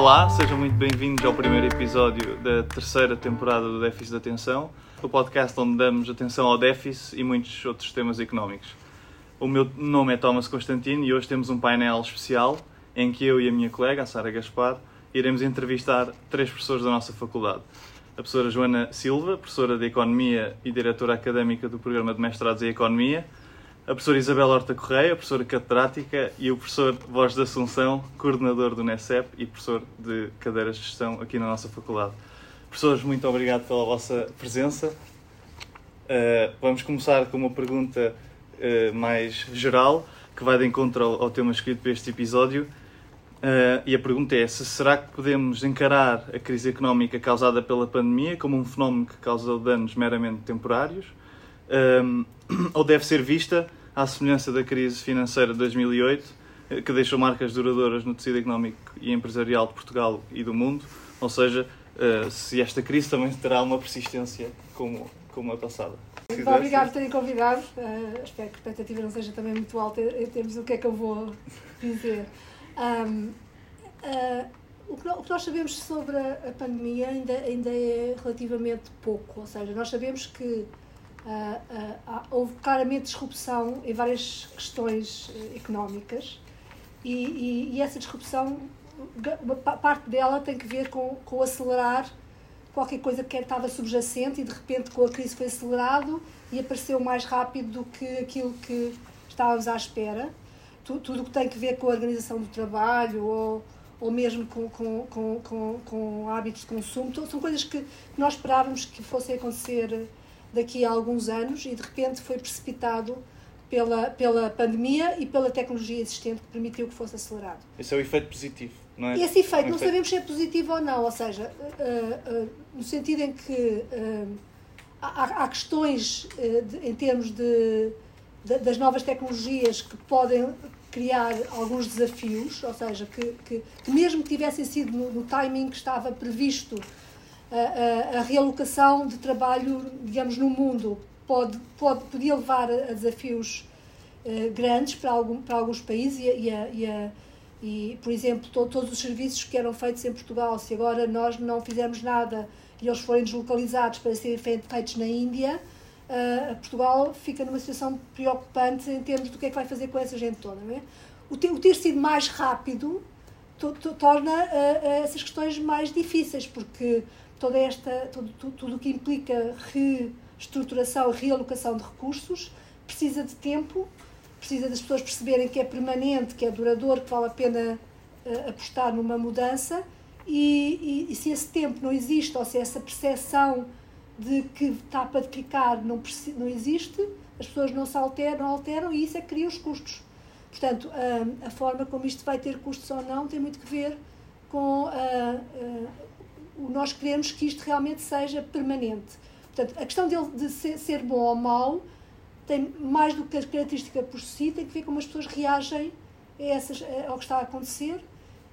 Olá, sejam muito bem-vindos ao primeiro episódio da terceira temporada do Déficit de Atenção, o podcast onde damos atenção ao déficit e muitos outros temas económicos. O meu nome é Thomas Constantino e hoje temos um painel especial em que eu e a minha colega, a Sara Gaspar, iremos entrevistar três professores da nossa faculdade. A professora Joana Silva, professora de Economia e diretora académica do Programa de Mestrados em Economia, a professora Isabel Horta Correia, professora catedrática, e o professor Voz da Assunção, coordenador do NECEP e professor de cadeiras de gestão aqui na nossa faculdade. Professores, muito obrigado pela vossa presença. Uh, vamos começar com uma pergunta uh, mais geral, que vai de encontro ao, ao tema escrito para este episódio. Uh, e a pergunta é: se será que podemos encarar a crise económica causada pela pandemia como um fenómeno que causou danos meramente temporários? ou deve ser vista à semelhança da crise financeira de 2008, eh, que deixou marcas duradouras no tecido económico e empresarial de Portugal e do mundo, ou seja, eh, se esta crise também terá uma persistência como, como a passada. Muito obrigado por terem convidado. Uh, espero que a expectativa não seja também muito alta em termos do que é que eu vou dizer. Um, uh, o, que nós sabemos sobre a pandemia ainda, ainda é relativamente pouco, ou seja, nós sabemos que houve claramente disrupção em várias questões uh, económicas e, e, e, essa disrupção, parte dela tem que ver com, com acelerar qualquer coisa que estava subjacente e de repente com a crise foi acelerado e apareceu mais rápido do que aquilo que estávamos à espera. Tudo o que tem que ver com a organização do trabalho ou, ou mesmo com, com, com, com, com hábitos de consumo, são coisas que nós esperávamos que fossem acontecer daqui a alguns anos e de repente foi precipitado pela, pela pandemia e pela tecnologia existente que permitiu que fosse acelerado. Esse é o efeito positivo, não é? Esse efeito, é não efeito... sabemos se é positivo ou não, ou seja, uh, uh, no sentido em que uh, há, há, questões de, em termos de, de, das novas tecnologias que podem criar alguns desafios, ou seja, que, que, que mesmo que tivessem sido no, no timing que estava previsto a, a, realocação de trabalho, digamos, no mundo pode, pode, podia levar a, desafios uh, grandes para, algum, para alguns países e, e, e, e por exemplo, to, todos os serviços que eram feitos em Portugal, se agora nós não fizermos nada e eles forem deslocalizados para serem feitos na Índia, uh, Portugal fica numa situação preocupante em termos do que é que vai fazer com essa gente toda. Não é? o, ter, o ter sido mais rápido torna uh, essas questões mais difíceis, porque toda esta, tudo, tudo o que implica reestruturação, realocação de recursos, precisa de tempo, precisa das pessoas perceberem que é permanente, que é duradouro, que vale a pena uh, apostar numa mudança. E, e, e, se esse tempo não existe, ou se essa percepção de que está para ficar não, não existe, as pessoas não se alteram, não alteram e isso é que cria os custos. Portanto, a, a forma como isto vai ter custos ou não tem muito que ver com a, nós queremos que isto realmente seja permanente. Portanto, a questão dele de ser, ser bom ou mau tem mais do que a característica por si, tem que ver como as pessoas reagem a essas, ao que está a acontecer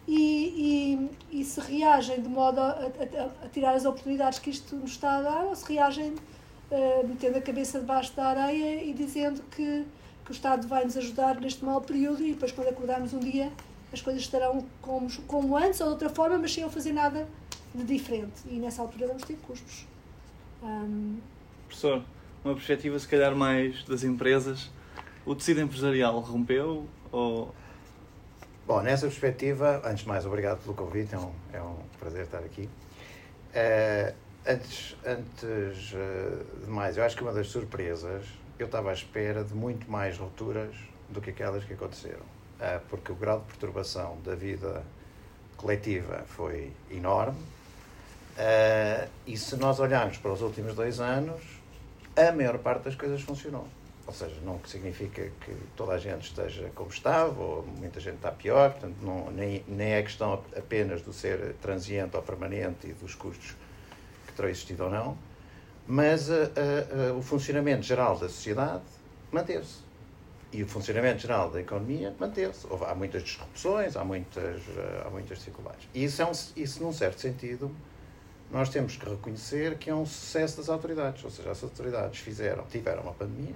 e, e, e se reagem de modo a, a, a, tirar as oportunidades que isto nos está a dar ou se reagem uh, metendo a cabeça debaixo da areia e dizendo que, que o Estado vai nos ajudar neste mau período e depois quando acordarmos um dia as coisas estarão como, como antes ou de outra forma, mas sem eu fazer nada de diferente. E nessa altura vamos ter custos. Um... Professor, uma perspectiva se calhar mais das empresas, o tecido empresarial rompeu ou... Bom, nessa perspectiva, antes de mais, obrigado pelo convite, é um, é um prazer estar aqui. Uh, antes antes uh, de mais, eu acho que uma das surpresas, eu estava à espera de muito mais rupturas do que aquelas que aconteceram, uh, porque o grau de perturbação da vida coletiva foi enorme, Uh, e se nós olharmos para os últimos dois anos, a maior parte das coisas funcionou. Ou seja, não significa que toda a gente esteja como estava, ou muita gente está pior, portanto, não, nem, nem é questão apenas do ser transiente ou permanente e dos custos que terão existido ou não, mas uh, uh, o funcionamento geral da sociedade manteve-se. E o funcionamento geral da economia manteve-se. Há muitas disrupções, há muitas, há muitas dificuldades. E isso, é um, isso, num certo sentido, nós temos que reconhecer que é um sucesso das autoridades. Ou seja, as autoridades fizeram, tiveram uma pandemia,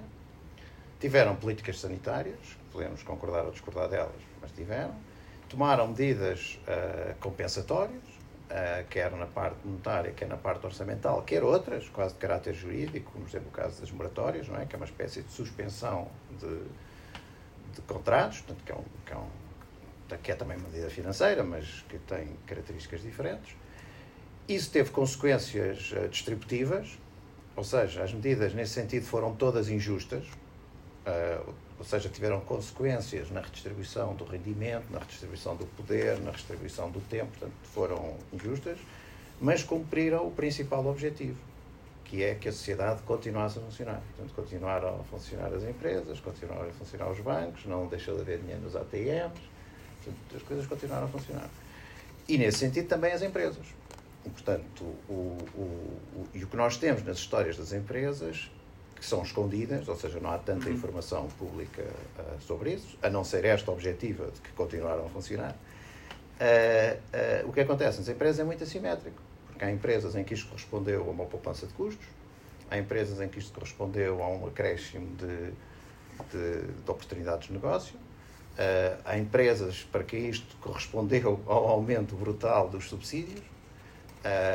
tiveram políticas sanitárias, podemos concordar ou discordar delas, mas tiveram, tomaram medidas uh, compensatórias, uh, quer na parte monetária, quer na parte orçamental, quer outras, quase de caráter jurídico, como por exemplo o caso das moratórias, não é? que é uma espécie de suspensão de, de contratos, portanto, que é, um, que, é um, que é também uma medida financeira, mas que tem características diferentes. Isso teve consequências uh, distributivas, ou seja, as medidas nesse sentido foram todas injustas, uh, ou seja, tiveram consequências na redistribuição do rendimento, na redistribuição do poder, na redistribuição do tempo, portanto, foram injustas, mas cumpriram o principal objetivo, que é que a sociedade continuasse a funcionar. Portanto, continuaram a funcionar as empresas, continuaram a funcionar os bancos, não deixou de haver dinheiro nos ATMs, portanto, as coisas continuaram a funcionar. E nesse sentido também as empresas. E, portanto, o, o, o, e o que nós temos nas histórias das empresas que são escondidas, ou seja, não há tanta uhum. informação pública uh, sobre isso, a não ser esta objetiva de que continuaram a funcionar. Uh, uh, o que acontece nas empresas é muito assimétrico, porque há empresas em que isto correspondeu a uma poupança de custos, há empresas em que isto correspondeu a um acréscimo de, de, de oportunidades de negócio, há empresas para que isto correspondeu ao aumento brutal dos subsídios, Uh,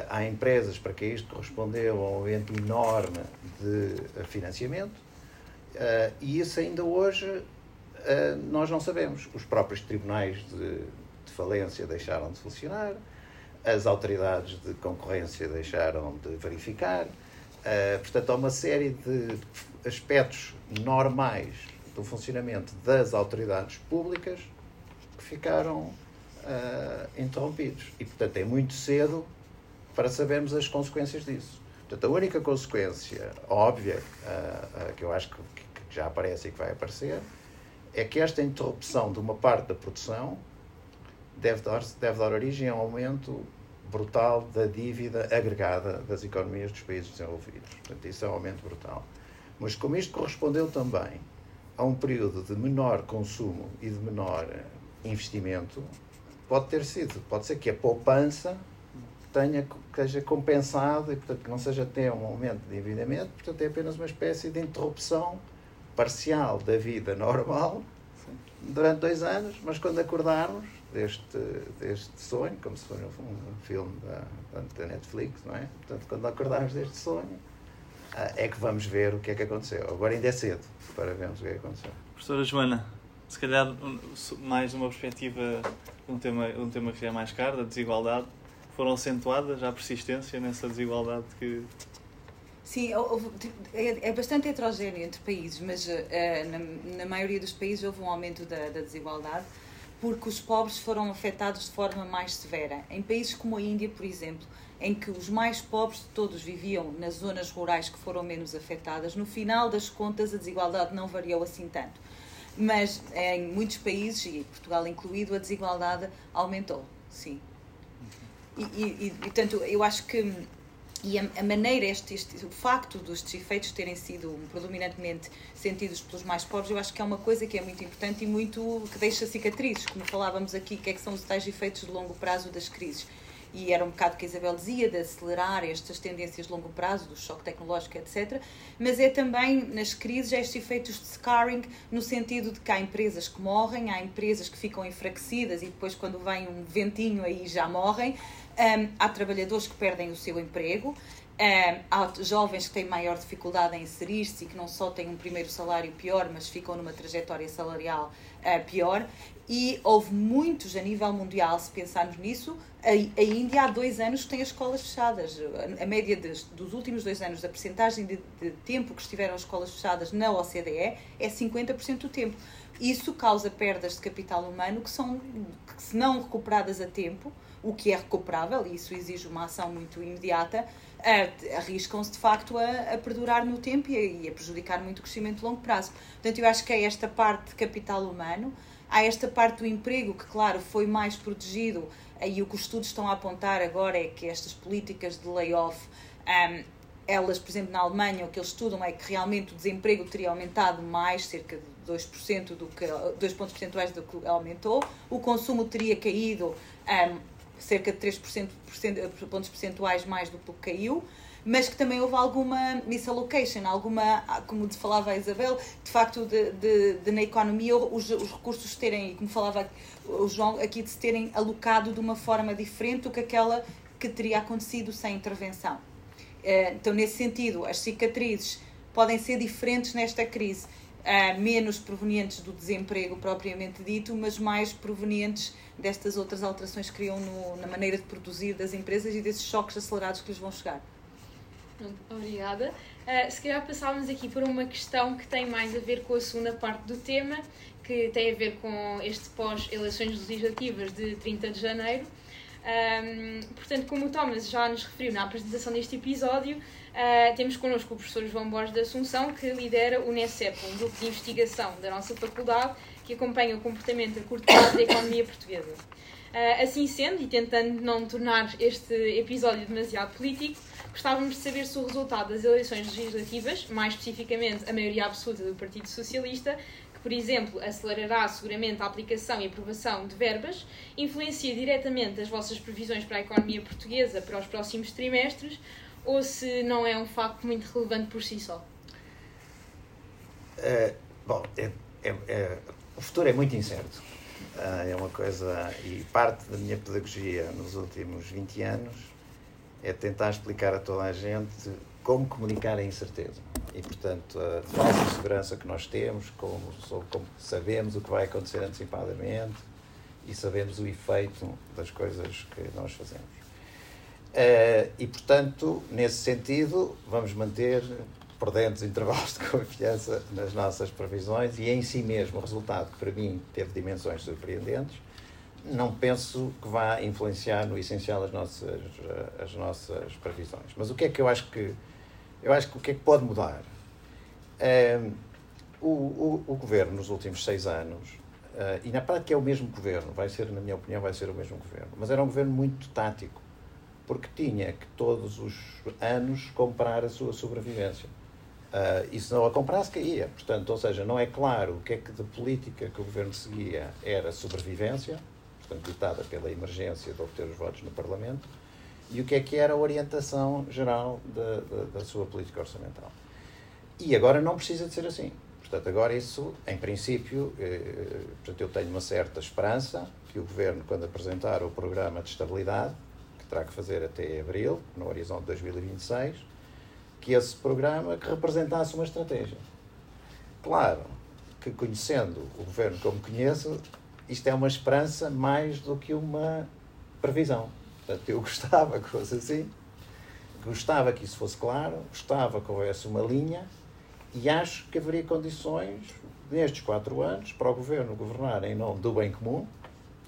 há empresas para que isto correspondeu a um aumento enorme de financiamento uh, e isso ainda hoje uh, nós não sabemos. Os próprios tribunais de, de, falência deixaram de funcionar, as autoridades de concorrência deixaram de verificar. portanto, há uma série de aspectos normais do funcionamento das autoridades públicas que ficaram interrompidos. E, portanto, é muito cedo para sabermos as consequências disso. Portanto, a única consequência óbvia uh, uh, que eu acho que, que, já aparece e que vai aparecer é que esta interrupção de uma parte da produção deve dar, deve dar origem a um aumento brutal da dívida agregada das economias dos países desenvolvidos. Portanto, isso é um aumento brutal. Mas como isto correspondeu também a um período de menor consumo e de menor investimento, pode ter sido, pode ser que a poupança tenha, que seja compensado e, portanto, que não seja até um aumento de endividamento, portanto, é apenas uma espécie de interrupção parcial da vida normal durante dois anos, mas quando acordarmos deste, deste sonho, como se fosse um, um filme da, da Netflix, não é? Portanto, quando acordarmos deste sonho, ah, é que vamos ver o que é que aconteceu. Agora ainda é cedo para vermos o que é que aconteceu. Professora Joana, se calhar mais uma perspectiva um tema, um tema que é mais caro, da desigualdade foram acentuadas a persistência nessa desigualdade que. Sim, é, é bastante heterogéneo entre países, mas uh, na, maioria dos países houve um aumento da desigualdade porque os pobres foram afetados de forma mais severa. Em países como a Índia, por exemplo, em que os mais pobres de todos viviam nas zonas rurais que foram menos afetadas, no final das contas a desigualdade não variou assim tanto. Mas em muitos países, e Portugal incluído, a desigualdade aumentou, sim. E, e, portanto, eu acho que e a, a maneira, este, este, o facto destes efeitos terem sido predominantemente sentidos pelos mais pobres, eu acho que é uma coisa que é muito importante e muito que deixa cicatrizes, como falávamos aqui, que é que são os tais efeitos de longo prazo das crises. E era um bocado que a Isabel dizia, de acelerar estas tendências de longo prazo, do choque tecnológico, etc. Mas é também, nas crises, estes efeitos de scarring, no sentido de que há empresas que morrem, há empresas que ficam enfraquecidas e depois, quando vem um ventinho, aí já morrem. Um, há trabalhadores que perdem o seu emprego, um, há jovens que têm maior dificuldade em inserir-se e que não só têm um primeiro salário pior, mas ficam numa trajetória salarial uh, pior. E houve muitos a nível mundial, se pensarmos nisso. A, a Índia há dois anos tem as escolas fechadas. A, a média dos últimos dois anos, da percentagem de, de tempo que estiveram as escolas fechadas na OCDE é 50% do tempo. Isso causa perdas de capital humano que são, que se não recuperadas a tempo, o que é recuperável, e isso exige uma ação muito imediata, arriscam-se de facto a, a, perdurar no tempo e a, e a, prejudicar muito o crescimento de longo prazo. Portanto, eu acho que é esta parte de capital humano, há esta parte do emprego que, claro, foi mais protegido, e o que os estudos estão a apontar agora é que estas políticas de layoff. Um, elas, por exemplo, na Alemanha, o que eles estudam é que realmente o desemprego teria aumentado mais, cerca de 2%, do que, 2 pontos percentuais do que aumentou, o consumo teria caído um, cerca de 3% pontos percentuais mais do que caiu, mas que também houve alguma misallocation, alguma, como falava a Isabel, de facto, de, de, de na economia os, os, recursos terem, como falava o João, aqui de se terem alocado de uma forma diferente do que aquela que teria acontecido sem intervenção. Eh, então, nesse sentido, as cicatrizes podem ser diferentes nesta crise, menos provenientes do desemprego propriamente dito, mas mais provenientes destas outras alterações que criam no, na maneira de produzir das empresas e desses choques acelerados que lhes vão chegar. Obrigada. Uh, se calhar passávamos aqui por uma questão que tem mais a ver com a segunda parte do tema, que tem a ver com este pós-eleições legislativas de 30 de janeiro. Um, portanto, como o Thomas já nos referiu na apresentação deste episódio, uh, temos connosco o professor João Borges da Assunção, que lidera o NECEP, um grupo de investigação da nossa faculdade que acompanha o comportamento a curto prazo da economia portuguesa. Uh, assim sendo, e tentando não tornar este episódio demasiado político, gostávamos de saber se o resultado das eleições legislativas, mais especificamente a maioria absoluta do Partido Socialista, que, por exemplo, acelerará seguramente a aplicação e aprovação de verbas, influencia diretamente as vossas previsões para a economia portuguesa para os próximos trimestres ou se não é um facto muito relevante por si só? É, bom, é, é, é, o futuro é muito incerto. Ah, é uma coisa. E parte da minha pedagogia nos últimos 20 anos é tentar explicar a toda a gente como comunicar a incerteza e, portanto, a falsa segurança que nós temos, como, como sabemos o que vai acontecer antecipadamente e sabemos o efeito das coisas que nós fazemos. Uh, e, portanto, nesse sentido, vamos manter prudentes intervalos de confiança nas nossas previsões e em si mesmo o resultado, que para mim teve dimensões surpreendentes, não penso que vá influenciar no essencial as nossas, as nossas previsões. Mas o que é que eu acho que eu acho que o que é que pode mudar? Um, o, o, o, governo, nos últimos seis anos, uh, e na prática é o mesmo governo, vai ser, na minha opinião, vai ser o mesmo governo, mas era um governo muito tático, porque tinha que todos os anos comprar a sua sobrevivência. Uh, e se não a comprasse, caía. Portanto, ou seja, não é claro o que é que de política que o governo seguia era sobrevivência, portanto, ditada pela emergência de obter os votos no Parlamento, e o que é que era a orientação geral da, da, da sua política orçamental. E agora não precisa de ser assim. Portanto, agora isso, em princípio, eh, portanto, eu tenho uma certa esperança que o Governo, quando apresentar o programa de estabilidade, que terá que fazer até abril, no horizonte de 2026, que esse programa que representasse uma estratégia. Claro que, conhecendo o Governo como conheço, isto é uma esperança mais do que uma previsão. Portanto, eu gostava que fosse assim, gostava que isso fosse claro, gostava que houvesse uma linha e acho que haveria condições, nestes quatro anos, para o governo governar em nome do bem comum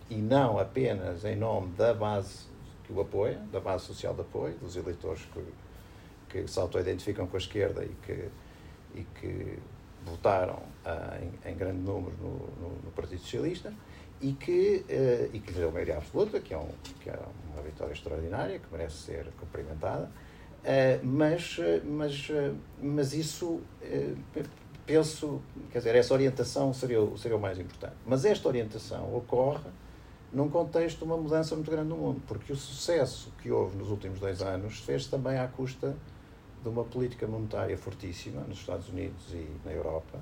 e não apenas em nome da base que o apoia, da base social de apoio, dos eleitores que, que se auto-identificam com a esquerda e que, e que votaram ah, em, em, grande número no, no, no Partido Socialista e que, uh, e que lhe deu maioria absoluta, que é, um, que é uma vitória extraordinária, que merece ser cumprimentada, uh, mas, uh, mas, mas isso, penso, quer dizer, essa orientação seria, seria o mais importante. Mas esta orientação ocorre num contexto de uma mudança muito grande no mundo, porque o sucesso que houve nos últimos dois anos fez também à custa de uma política monetária fortíssima nos Estados Unidos e na Europa,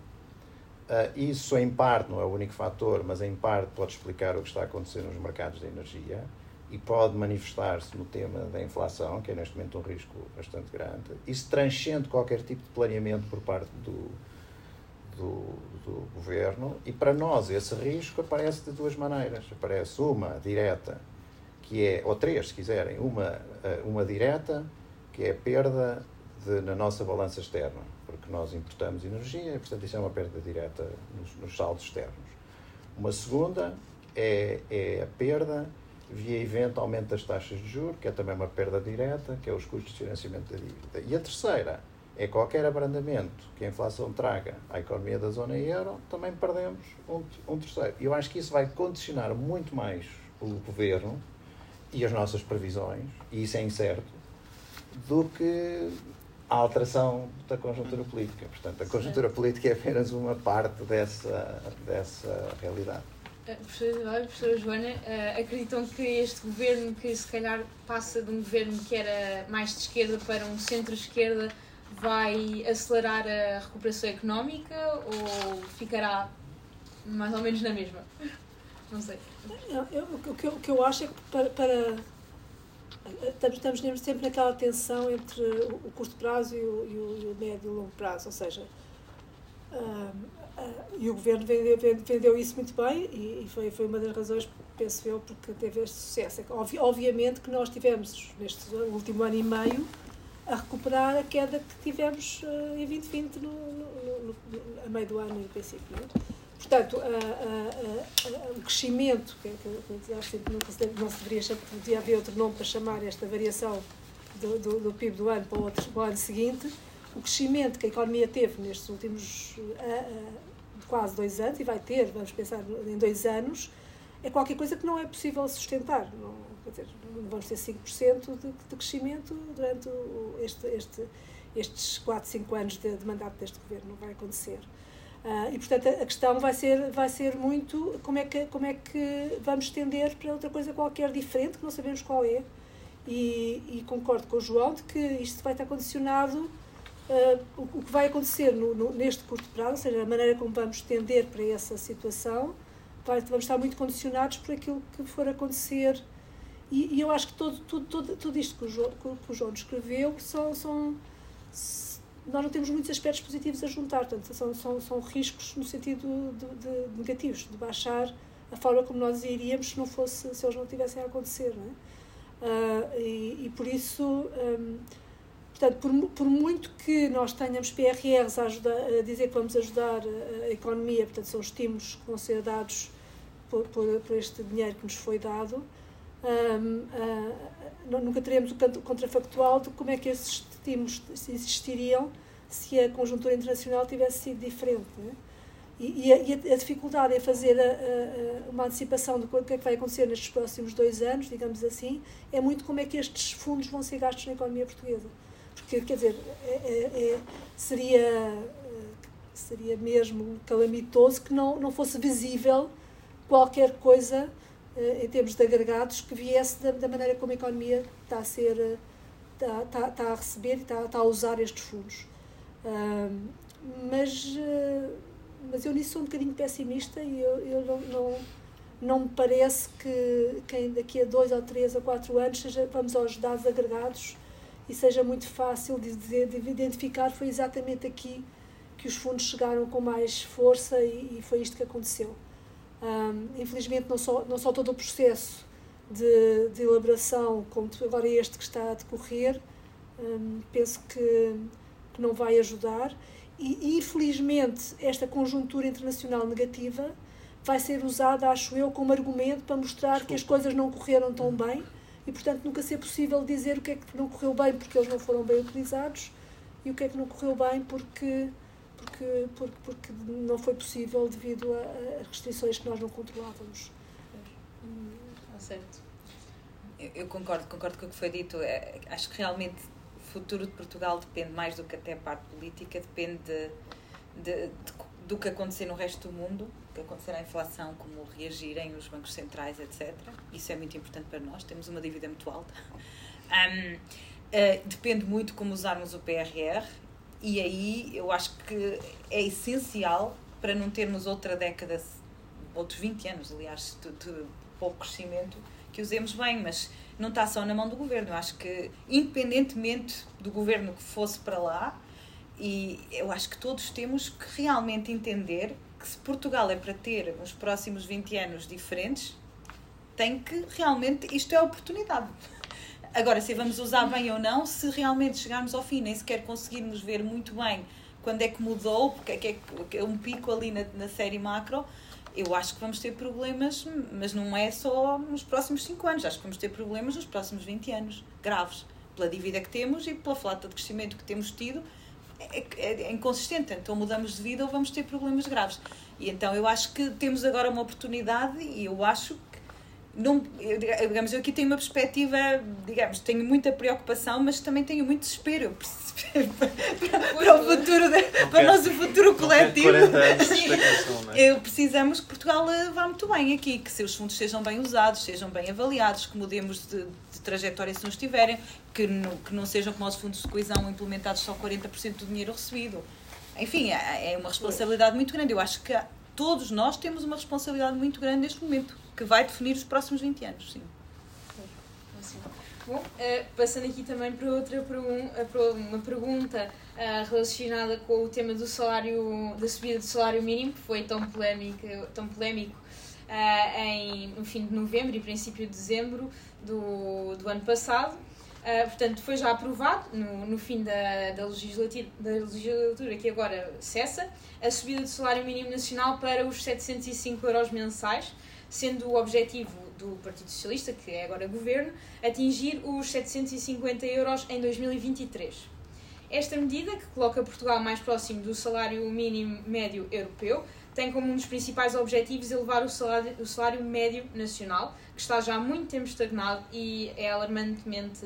isso, em parte, não é o único fator, mas em parte pode explicar o que está a acontecer nos mercados de energia e pode manifestar-se no tema da inflação, que é neste momento um risco bastante grande. Isso transcende qualquer tipo de planeamento por parte do, do, do governo e para nós esse risco aparece de duas maneiras. Aparece uma direta, que é, ou três se quiserem, uma, ah, uma direta, que é a perda de, na nossa balança externa porque nós importamos energia e, portanto, isso é uma perda direta nos, nos saldos externos. Uma segunda é, é a perda via evento aumento das taxas de juros, que é também uma perda direta, que é os custos de financiamento da dívida. E a terceira é qualquer abrandamento que a inflação traga à economia da zona euro, também perdemos um, um terceiro. E eu acho que isso vai condicionar muito mais o governo e as nossas previsões, e isso é incerto, do que a alteração da conjuntura política. Portanto, a conjuntura política é apenas uma parte dessa, dessa realidade. professora, professora Joana, uh, acreditam que este governo, que se calhar passa de um governo que era mais de esquerda para um centro-esquerda, vai acelerar a recuperação económica ou ficará mais ou menos na mesma? Não sei. Eu, eu, o, que eu, o que eu acho é que para, para estamos, estamos sempre naquela tensão entre o curto prazo e o, e o, e o médio e o longo prazo, ou seja, uh, uh, e o governo vendeu, vendeu isso muito bem e, e, foi, foi uma das razões, penso eu, porque teve este sucesso. É que, obviamente que nós tivemos, neste último ano e meio, a recuperar a queda que tivemos uh, em 2020, no, no, no, a meio do ano, no princípio. Não é? Portanto, o crescimento, que, que, se, não se deveria chamar, podia haver outro nome para chamar esta variação do, do, do PIB do ano para o, outro, para o ano seguinte, o crescimento que a economia teve nestes últimos quase dois anos, e vai ter, vamos pensar em dois anos, é qualquer coisa que não é possível sustentar. Não, quer dizer, vamos ter 5% de, de crescimento durante este, este, estes 4, 5 anos de, de mandato deste governo. Não vai acontecer. Uh, e, portanto, a questão vai ser, vai ser muito como é, que, como é que vamos estender para outra coisa qualquer diferente, que não sabemos qual é. E, e concordo com o João de que isto vai estar condicionado, uh, o, o, que vai acontecer no, no, neste curto prazo, ou seja, a maneira como vamos tender para essa situação, vai, vamos estar muito condicionados por aquilo que for acontecer. E, e eu acho que todo, tudo, tudo, tudo isto que o João, que o João descreveu são, são nós não temos muitos aspectos positivos a juntar, portanto, são, são, são riscos no sentido de, de negativos, de baixar a forma como nós iríamos se não fosse, se eles não tivessem a acontecer, não é? Uh, e, e, por isso, um, portanto, por, por muito que nós tenhamos PRRs a, ajudar, a dizer que vamos ajudar a, a, economia, portanto, são estímulos que vão ser dados por, por, por este dinheiro que nos foi dado, um, uh, nunca teremos o contrafactual de como é que esses estímulos existiriam se a conjuntura internacional tivesse sido diferente. É? E, e, a, e, a, dificuldade em fazer a, a, uma antecipação do que é que vai acontecer nestes próximos dois anos, digamos assim, é muito como é que estes fundos vão ser gastos na economia portuguesa. Porque, quer dizer, é, é, é seria, seria mesmo calamitoso que não, não fosse visível qualquer coisa em termos de agregados que viesse da, da maneira como a economia está a ser está, está, está a receber e está, está a usar estes fundos. Mas, uh, mas eu nisso sou um bocadinho pessimista e eu, eu não, não, não me parece que, que daqui a dois ou três ou quatro anos seja, vamos aos dados agregados e seja muito fácil de, de, de identificar foi exatamente aqui que os fundos chegaram com mais força e, e foi isto que aconteceu. Um, infelizmente, não só, não só todo o processo de, de elaboração, como agora este que está a decorrer, um, penso que, que não vai ajudar. E, infelizmente, esta conjuntura internacional negativa vai ser usada, acho eu, como argumento para mostrar Desculpa. que as coisas não correram tão bem e, portanto, nunca ser possível dizer o que é que não correu bem porque eles não foram bem utilizados e o que é que não correu bem porque, porque, porque, porque não foi possível devido a, a restrições que nós não controlávamos. Está certo. Eu, eu, concordo, concordo com o que foi dito. É, acho que realmente o futuro de Portugal depende mais do que até a parte política, depende de, de, de, do que acontecer no resto do mundo, o que acontecer à inflação, como reagirem os bancos centrais, etc. Isso é muito importante para nós, temos uma dívida muito alta. Um, uh, depende muito como usarmos o PRR e aí eu acho que é essencial para não termos outra década, outros 20 anos, aliás, de, de pouco crescimento, que usemos bem, mas não está só na mão do governo. Eu acho que, independentemente do governo que fosse para lá, e eu acho que todos temos que realmente entender que se Portugal é para ter os próximos 20 anos diferentes, tem que realmente. Isto é oportunidade. Agora, se vamos usar bem ou não, se realmente chegarmos ao fim, nem sequer conseguirmos ver muito bem quando é que mudou, porque é que é um pico ali na, na série macro, eu acho que vamos ter problemas, mas não é só nos próximos 5 anos, acho que vamos ter problemas nos próximos 20 anos, graves, pela dívida que temos e pela falta de crescimento que temos tido, é, é, é inconsistente, então mudamos de vida ou vamos ter problemas graves. E então eu acho que temos agora uma oportunidade e eu acho que não, eu, digamos, eu aqui tenho uma perspectiva, digamos, tenho muita preocupação, mas também tenho muito desespero para, o futuro, de, para o nosso futuro coletivo. 40 anos de explicação, não é? Eu precisamos que Portugal eh, vá muito bem aqui, que seus fundos sejam bem usados, sejam bem avaliados, que mudemos de, de trajetória se não estiverem, que não, que não sejam como os fundos de coesão implementados só 40% do dinheiro recebido. Enfim, é, é uma responsabilidade muito grande. Eu acho que todos nós temos uma responsabilidade muito grande neste momento que vai definir os próximos 20 anos, sim. Bom, uh, passando aqui também para outra eh, para uma pergunta uh, relacionada com o tema do salário, da subida do salário mínimo, que foi tão polémico, tão polémico em, no fim de novembro e princípio de dezembro do, do ano passado. Uh, portanto, foi já aprovado no, no fim da, da, legislatura, da legislatura que agora cessa a subida do salário mínimo nacional para os 705 euros mensais, sendo o objetivo do Partido Socialista, que é agora governo, atingir os 750 euros em 2023. Esta medida, que coloca Portugal mais próximo do salário mínimo médio europeu, tem como um dos principais objetivos elevar o salário, o salário médio nacional, que está já há muito tempo estagnado e é alarmantemente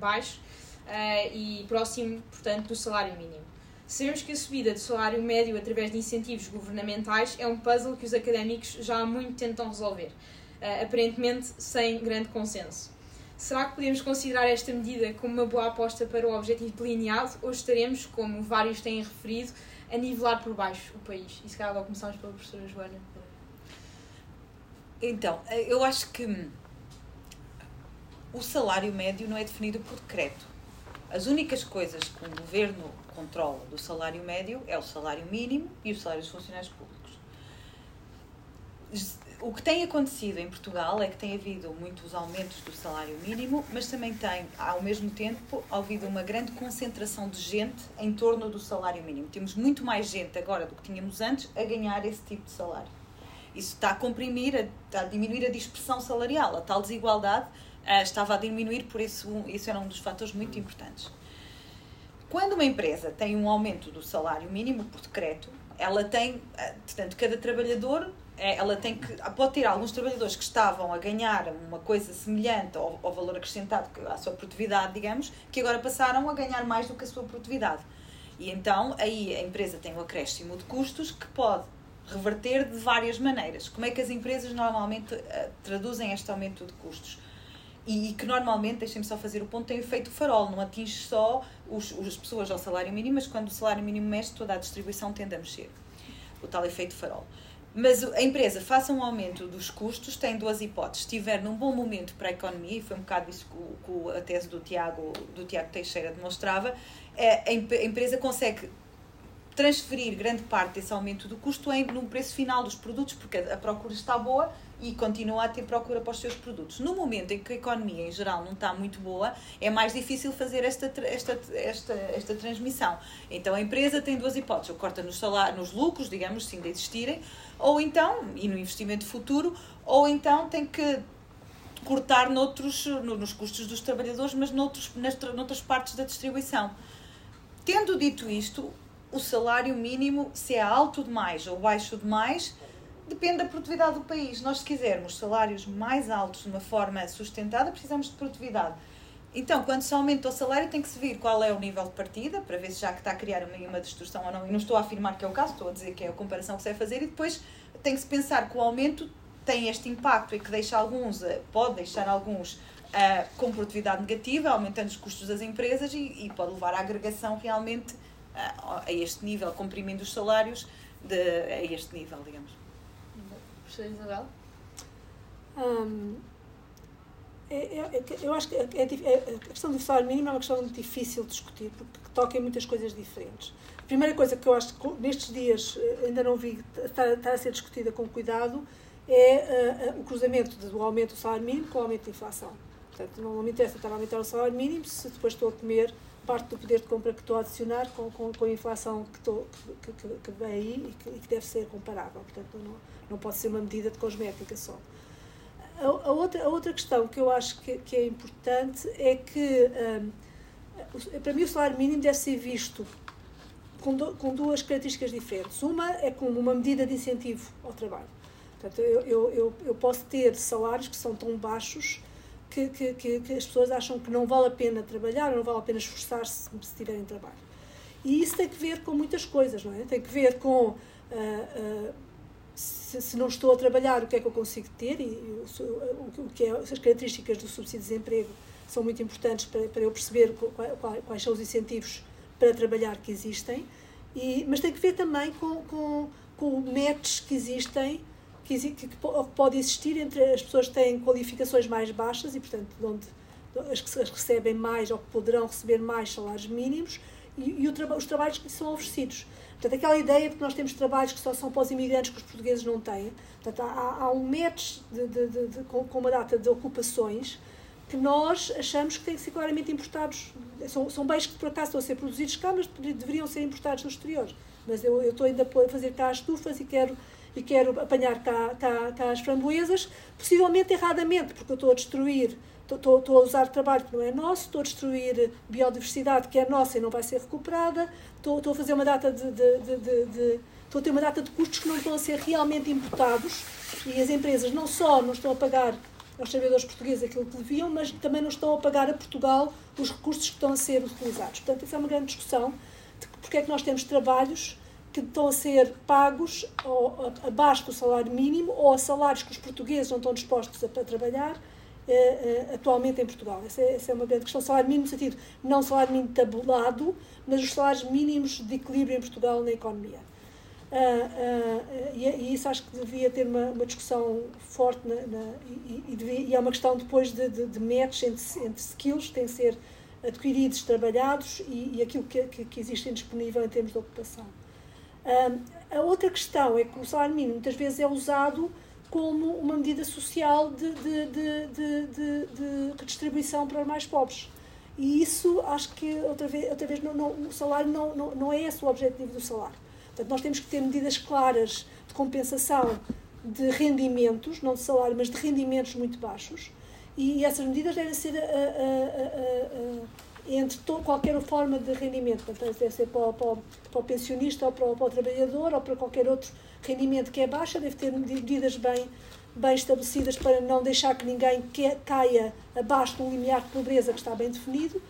baixo uh, e próximo, portanto, do salário mínimo. Sabemos que a subida do salário médio através de incentivos governamentais é um puzzle que os académicos já há muito tentam resolver, uh, aparentemente sem grande consenso. Será que podemos considerar esta medida como uma boa aposta para o objetivo delineado ou estaremos, como vários têm referido, a nivelar por baixo o país? E se calhar começamos pela professora Joana. Então, eu acho que o salário médio não é definido por decreto. As únicas coisas que o governo controla do salário médio é o salário mínimo e os salários dos funcionários públicos. O que tem acontecido em Portugal é que tem havido muitos aumentos do salário mínimo, mas também tem, ao mesmo tempo, havido uma grande concentração de gente em torno do salário mínimo. Temos muito mais gente agora do que tínhamos antes a ganhar esse tipo de salário. Isso está a comprimir, está a diminuir a dispersão salarial, a tal desigualdade uh, estava a diminuir, por isso isso era um dos fatores muito importantes. Quando uma empresa tem um aumento do salário mínimo por decreto, ela tem, uh, portanto, cada trabalhador eh, ela tem que pode ter alguns trabalhadores que estavam a ganhar uma coisa semelhante ao, ao, valor acrescentado à sua produtividade, digamos, que agora passaram a ganhar mais do que a sua produtividade. E então aí a empresa tem um acréscimo de custos que pode reverter de várias maneiras. Como é que as empresas normalmente uh, traduzem este aumento de custos? e, que normalmente, deixem-me só fazer o ponto, tem efeito farol, não atinge só os, as pessoas ao salário mínimo, mas quando o salário mínimo mexe, toda a distribuição tende a mexer. O tal efeito farol. Mas a empresa faça um aumento dos custos, tem duas hipóteses. Se estiver num bom momento para a economia, e foi um bocado isso que, a tese do Tiago, do Tiago Teixeira demonstrava, é, a empresa consegue transferir grande parte desse aumento do custo em, no preço final dos produtos, porque a procura está boa e continua a ter procura para os seus produtos. No momento em que a economia em geral não está muito boa, é mais difícil fazer esta, esta, esta, esta transmissão. Então a empresa tem duas hipóteses: ou corta nos, salários, nos lucros, digamos, se ainda existirem, ou então, e no investimento futuro, ou então tem que cortar noutros, nos custos dos trabalhadores, mas noutros, nas, noutras partes da distribuição. Tendo dito isto, o salário mínimo, se é alto demais ou baixo demais, depende da produtividade do país. Nós, se quisermos salários mais altos de uma forma sustentada, precisamos de produtividade. Então, quando se aumenta o salário, tem que se vir qual é o nível de partida, para ver se já que está a criar uma, uma distorção ou não. E não estou a afirmar que é o caso, estou a dizer que é a comparação que se vai fazer. E depois tem que se pensar que o aumento tem este impacto e que deixa alguns, eh, pode deixar alguns uh, com produtividade negativa, aumentando os custos das empresas e, e pode levar à agregação realmente uh, a este nível, comprimindo os salários de, a este nível, digamos. Professora Isabel? Hum, é, é, é eu acho que é, a questão do salário mínimo é uma questão difícil de discutir, porque toca em muitas coisas diferentes. A primeira coisa que eu acho que nestes dias eh, ainda não vi estar, a ser discutida com cuidado é uh, o cruzamento do aumento do salário mínimo com o aumento da inflação. Portanto, não me interessa estar a aumentar o salário mínimo se depois estou a comer parte do poder de compra que estou a adicionar com, com, com a inflação que, estou, que, que, que vem aí e que, e que, deve ser comparável. Portanto, não, não pode ser uma medida de cosmética só. A, a outra, a outra questão que eu acho que, que é importante é que, um, para mim, o salário mínimo deve ser visto com, do, com duas características diferentes. Uma é como uma medida de incentivo ao trabalho. Portanto, eu, eu, eu, eu posso ter salários que são tão baixos que, que, que, que, as pessoas acham que não vale a pena trabalhar, não vale a pena esforçar-se se tiverem trabalho. E isso tem que ver com muitas coisas, não é? Tem que ver com uh, uh, se, se, não estou a trabalhar, o que é que eu consigo ter e, o, o, que é, as características do subsídio de desemprego são muito importantes para, para eu perceber quais, quais são os incentivos para trabalhar que existem. E, mas tem que ver também com, com, com matches que existem que, que, que, pode existir entre as pessoas que têm qualificações mais baixas e, portanto, onde, as que recebem mais ou que poderão receber mais salários mínimos e, e o, os trabalhos que lhes são oferecidos. Portanto, aquela ideia de que nós temos trabalhos que só são para os imigrantes que os portugueses não têm. Portanto, há, há um match de, de, de, com, com uma data de ocupações que nós achamos que têm que ser claramente importados. São, são bens que, por acaso, estão a ser produzidos cá, mas deveriam ser importados no exterior. Mas eu, eu estou ainda a fazer cá as estufas e quero e quero apanhar cá, cá, cá as framboesas, possivelmente erradamente, porque eu estou a destruir, estou, estou a usar trabalho que não é nosso, estou a destruir biodiversidade que é nossa e não vai ser recuperada, estou, estou a fazer uma data de, de, de, de, estou a ter uma data de custos que não estão a ser realmente imputados e as empresas não só não estão a pagar aos trabalhadores portugueses aquilo que deviam, mas também não estão a pagar a Portugal os recursos que estão a ser utilizados. Portanto, essa é uma grande discussão de porque é que nós temos trabalhos que estão a ser pagos abaixo do salário mínimo ou a salários que os portugueses não estão dispostos a, a trabalhar eh, atualmente em Portugal. Essa é, essa é, uma grande questão. Salário mínimo no sentido, não salário mínimo tabulado, mas os salários mínimos de equilíbrio em Portugal na economia. Uh, uh, e, e, isso acho que devia ter uma, uma discussão forte na, na, e, e, devia, e, é uma questão depois de, de, de match entre, entre skills que têm que ser adquiridos, trabalhados e, aquilo que, que, que disponível em termos de ocupação. Um, a outra questão é que o salário mínimo muitas vezes é usado como uma medida social de, de, de, de, redistribuição para os mais pobres. E isso, acho que, outra vez, outra vez não, não, o salário não, não, não é esse o objetivo do salário. Portanto, nós temos que ter medidas claras de compensação de rendimentos, não de salário, mas de rendimentos muito baixos. E essas medidas devem ser a, a, a, entre to, qualquer forma de rendimento, portanto, deve ser para, para, para o pensionista ou para, para, o trabalhador ou para qualquer outro rendimento que é baixa, deve ter medidas bem, bem estabelecidas para não deixar que ninguém que, caia abaixo de um limiar de pobreza que está bem definido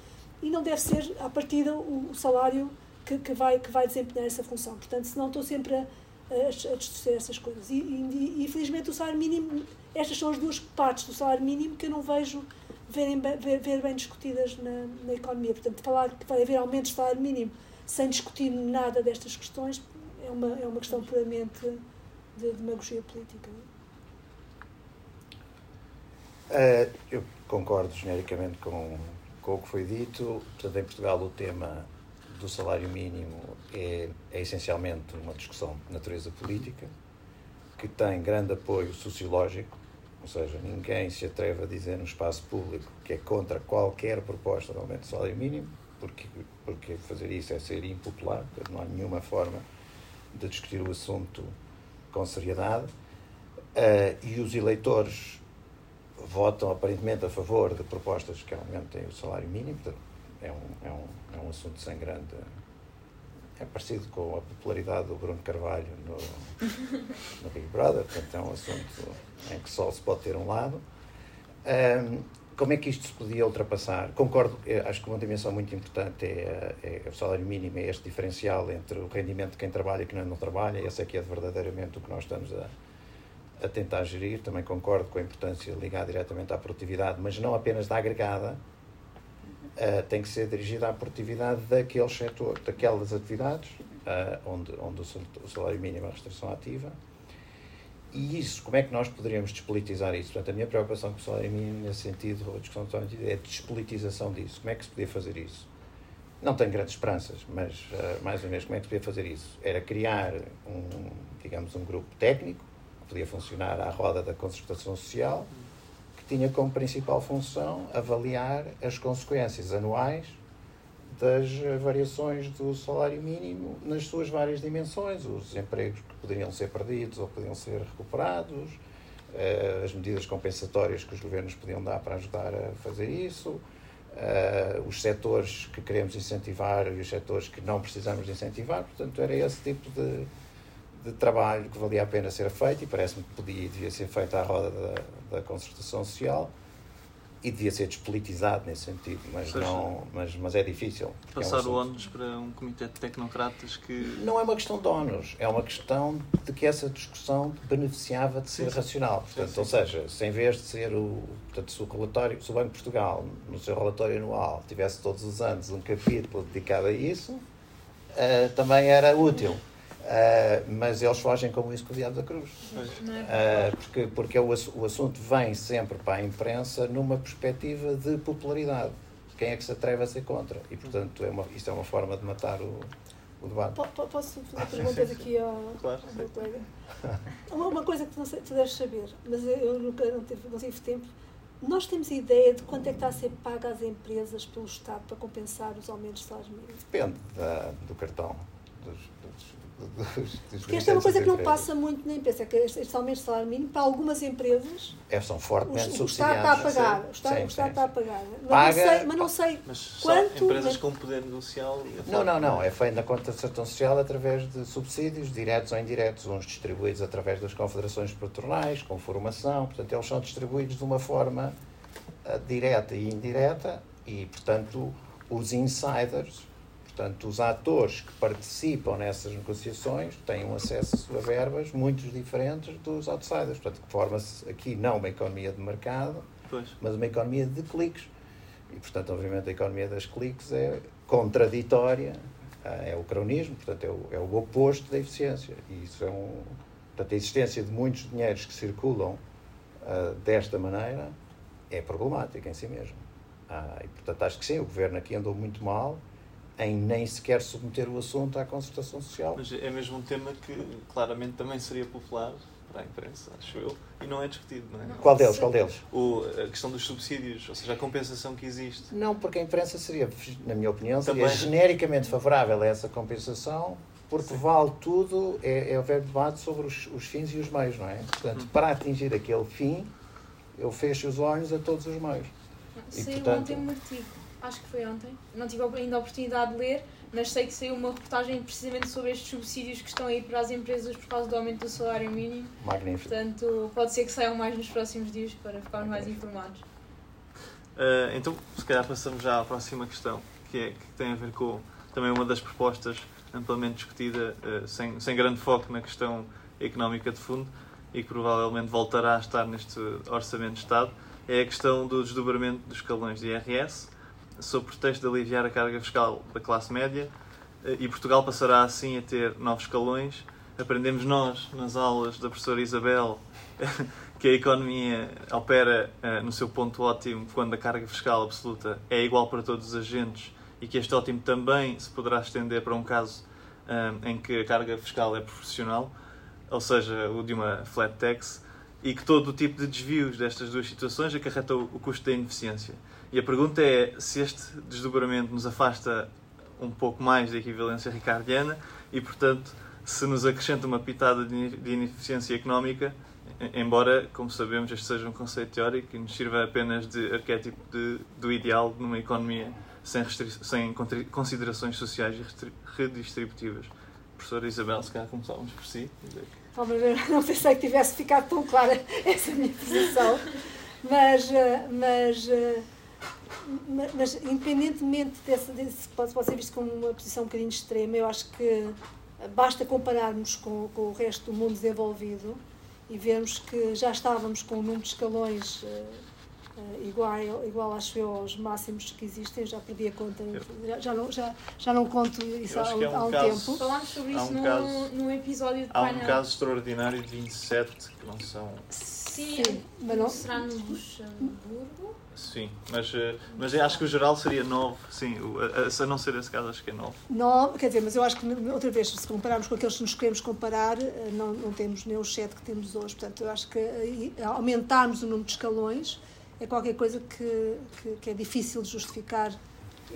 e não deve ser, à partida, o, salário que, que, vai, que vai desempenhar essa função. Portanto, senão estou sempre a, a, a distorcer essas coisas. E, e, e, infelizmente, o salário mínimo, estas são as duas partes do salário mínimo que eu não vejo verem, ver, ver bem discutidas na, na economia. Portanto, falar que vai haver aumentos de salário mínimo sem discutir nada destas questões é uma, é uma questão puramente de demagogia política. Uh, eu concordo genericamente com, com o que foi dito. Portanto, em Portugal, o tema do salário mínimo é, é essencialmente uma discussão de natureza política, que tem grande apoio sociológico ou seja, ninguém se atreve a dizer no espaço público que é contra qualquer proposta de aumento do salário mínimo, porque, porque fazer isso é ser impopular, não há nenhuma forma de discutir o assunto com seriedade. Uh, e os eleitores votam aparentemente a favor de propostas que aumentem o salário mínimo, é um, é um, é um assunto sem grande é parecido com a popularidade do Bruno Carvalho no, no Big Brother, portanto é um assunto em que só se pode ter um lado. Um, como é que isto se podia ultrapassar? Concordo, acho que uma dimensão muito importante é, é, o salário mínimo, é este diferencial entre o rendimento de quem trabalha e quem não trabalha, esse aqui é verdadeiramente o que nós estamos a, a tentar gerir. Também concordo com a importância de ligar diretamente à produtividade, mas não apenas da agregada, uh, tem que ser dirigida à produtividade daquele setor, daquelas atividades uh, onde, onde o salário mínimo é a restrição ativa. E isso, como é que nós poderíamos despolitizar isso? Portanto, a minha preocupação o salário mínimo, nesse sentido, a discussão é a despolitização disso. Como é que se podia fazer isso? Não tenho grandes esperanças, mas, uh, mais ou menos, como é que se podia fazer isso? Era criar um, digamos, um grupo técnico, que podia funcionar à roda da concertação social, tinha como principal função avaliar as consequências anuais das variações do salário mínimo nas suas várias dimensões, os empregos que poderiam ser perdidos ou podiam ser recuperados, eh, as medidas compensatórias que os governos podiam dar para ajudar a fazer isso, eh, os setores que queremos incentivar e os setores que não precisamos de incentivar. Portanto, era esse tipo de, de trabalho que valia a pena ser feito e parece-me que podia e devia ser feito à roda da, da concertação social e devia ser despolitizado nesse sentido, mas, seja, não, mas, mas é difícil. porque é um Passar o ónus para um comitê de tecnocratas que. Não é uma questão de ónus, é uma questão de que essa discussão beneficiava de ser Sim, sim. racional. Portanto, sim. Ou seja, se em vez de ser o, portanto, se o relatório, se o Banco de Portugal, no seu relatório anual, tivesse todos os anos um capítulo dedicado a isso, eh, também era útil. Eh, mas eles fogem como isso com o diabo da cruz. É? Uh, porque porque o, ass- o assunto vem sempre para a imprensa numa perspectiva de popularidade. Quem é que se atreve a ser contra? E, portanto, é uma, isto é uma forma de matar o, o debate. Po- Posso fazer perguntas aqui ao, Claro, ao meu colega? Uma, uma coisa que tu, não sei, tu deves saber, mas eu- eu nunca não tive, não tive tempo. Nós temos ideia de quanto é que está a ser paga às empresas pelo Estado para compensar os aumentos de salários mínimos? Depende da- do cartão. Dos, dos, dos, Porque esta é uma coisa que não passa muito na imprensa, é que estes estes aumentos de salário mínimo, para algumas empresas. É, são o, fortemente o Estado está a subsidiados. pagar. O Estado, Sim, o Estado está a pagar. Mas, Paga- não sei, mas não sei Mas Quanto? empresas Mas- com poder negocial. a Não, não, não. forma- É feito na concertação social através de subsídios, diretos ou indiretos, uns distribuídos através das confederações patronais, com formação. Portanto, eles são distribuídos de uma forma ah, direta e indireta e, portanto, os insiders, portanto, os atores que participam nessas negociações têm um acesso a verbas muito diferentes dos outsiders. Portanto, forma-se aqui não uma economia de mercado, Pois. mas uma economia de cliques. E, portanto, obviamente, a economia das cliques é contraditória, é o cronismo, portanto, é o, é o oposto da eficiência. E isso é um. Portanto, a existência de muitos dinheiros que circulam ah, desta maneira é problemática em si mesmo. Ah, e, portanto, acho que sim, o governo aqui andou muito mal em nem sequer submeter o assunto à concertação social. Mas é mesmo um tema que claramente também seria popular para a imprensa, acho eu, e não é discutido, não é? Qual deles? Qual deles? O, a questão dos subsídios, ou seja, a compensação que existe. Não, porque a imprensa seria, na minha opinião, seria Também. genericamente favorável a essa compensação, porque vale tudo, é, é haver debate sobre os, os fins e os meios, não é? Portanto, Uhum. para atingir aquele fim, eu fecho os olhos a todos os meios. Saiu portanto- ontem um artigo, acho que foi ontem. Não tive ainda a oportunidade de ler, mas sei que saiu uma reportagem precisamente sobre estes subsídios que estão aí para as empresas por causa do aumento do salário mínimo. Magnífico. Portanto, pode ser que saiam mais nos próximos dias para ficarmos mais informados. Ah, então, se calhar passamos já à próxima questão, que, é, que tem a ver com também uma das propostas amplamente discutida, ah, sem, sem grande foco na questão económica de fundo, e que provavelmente voltará a estar neste Orçamento de Estado, é a questão do desdobramento dos escalões de IRS, sob pretexto de aliviar a carga fiscal da classe média, ah, e Portugal passará assim a ter novos escalões. Aprendemos nós, nas aulas da professora Isabel, que a economia opera eh, no seu ponto ótimo quando a carga fiscal absoluta é igual para todos os agentes e que este ótimo também se poderá estender para um caso eh, em que a carga fiscal é proporcional, ou seja, o de uma flat tax, e que todo o tipo de desvios destas duas situações acarreta o custo da ineficiência. E a pergunta é se este desdobramento nos afasta um pouco mais da equivalência ricardiana e, portanto, se nos acrescenta uma pitada de ine- de ineficiência económica, em- embora, como sabemos, este seja um conceito teórico e nos sirva apenas de arquétipo de, do ideal numa economia sem, sem considerações sociais redistributivas. Professora Isabel, se calhar começávamos por si. ver, não pensei que tivesse ficado tão clara essa minha posição, mas, eh, mas, eh, mas independentemente desse, desse pode, pode ser visto como uma posição um bocadinho extrema, eu acho que basta compararmos com, com o resto do mundo desenvolvido e vermos que já estávamos com um número de escalões eh, igual, igual acho eu aos máximos que existem, já perdi a conta, já, já, não, já, já não conto isso Eu há, é um há um caso- tempo. Falámos sobre Há isso um num, caso- num episódio de Há um caso extraordinário de 27 que não são. Sim, Sim, mas não- será no Luxemburgo? Sim, mas, eh, mas eu acho que o geral seria 9. Sim, a, a, se a não ser esse caso, acho que é 9. Não, quer dizer, mas eu acho que, outra vez, se compararmos com aqueles que nos queremos comparar, eh, não, não temos nem os sete que temos hoje. Portanto, eu acho que aumentarmos o número de escalões é qualquer coisa que, que, que é difícil de justificar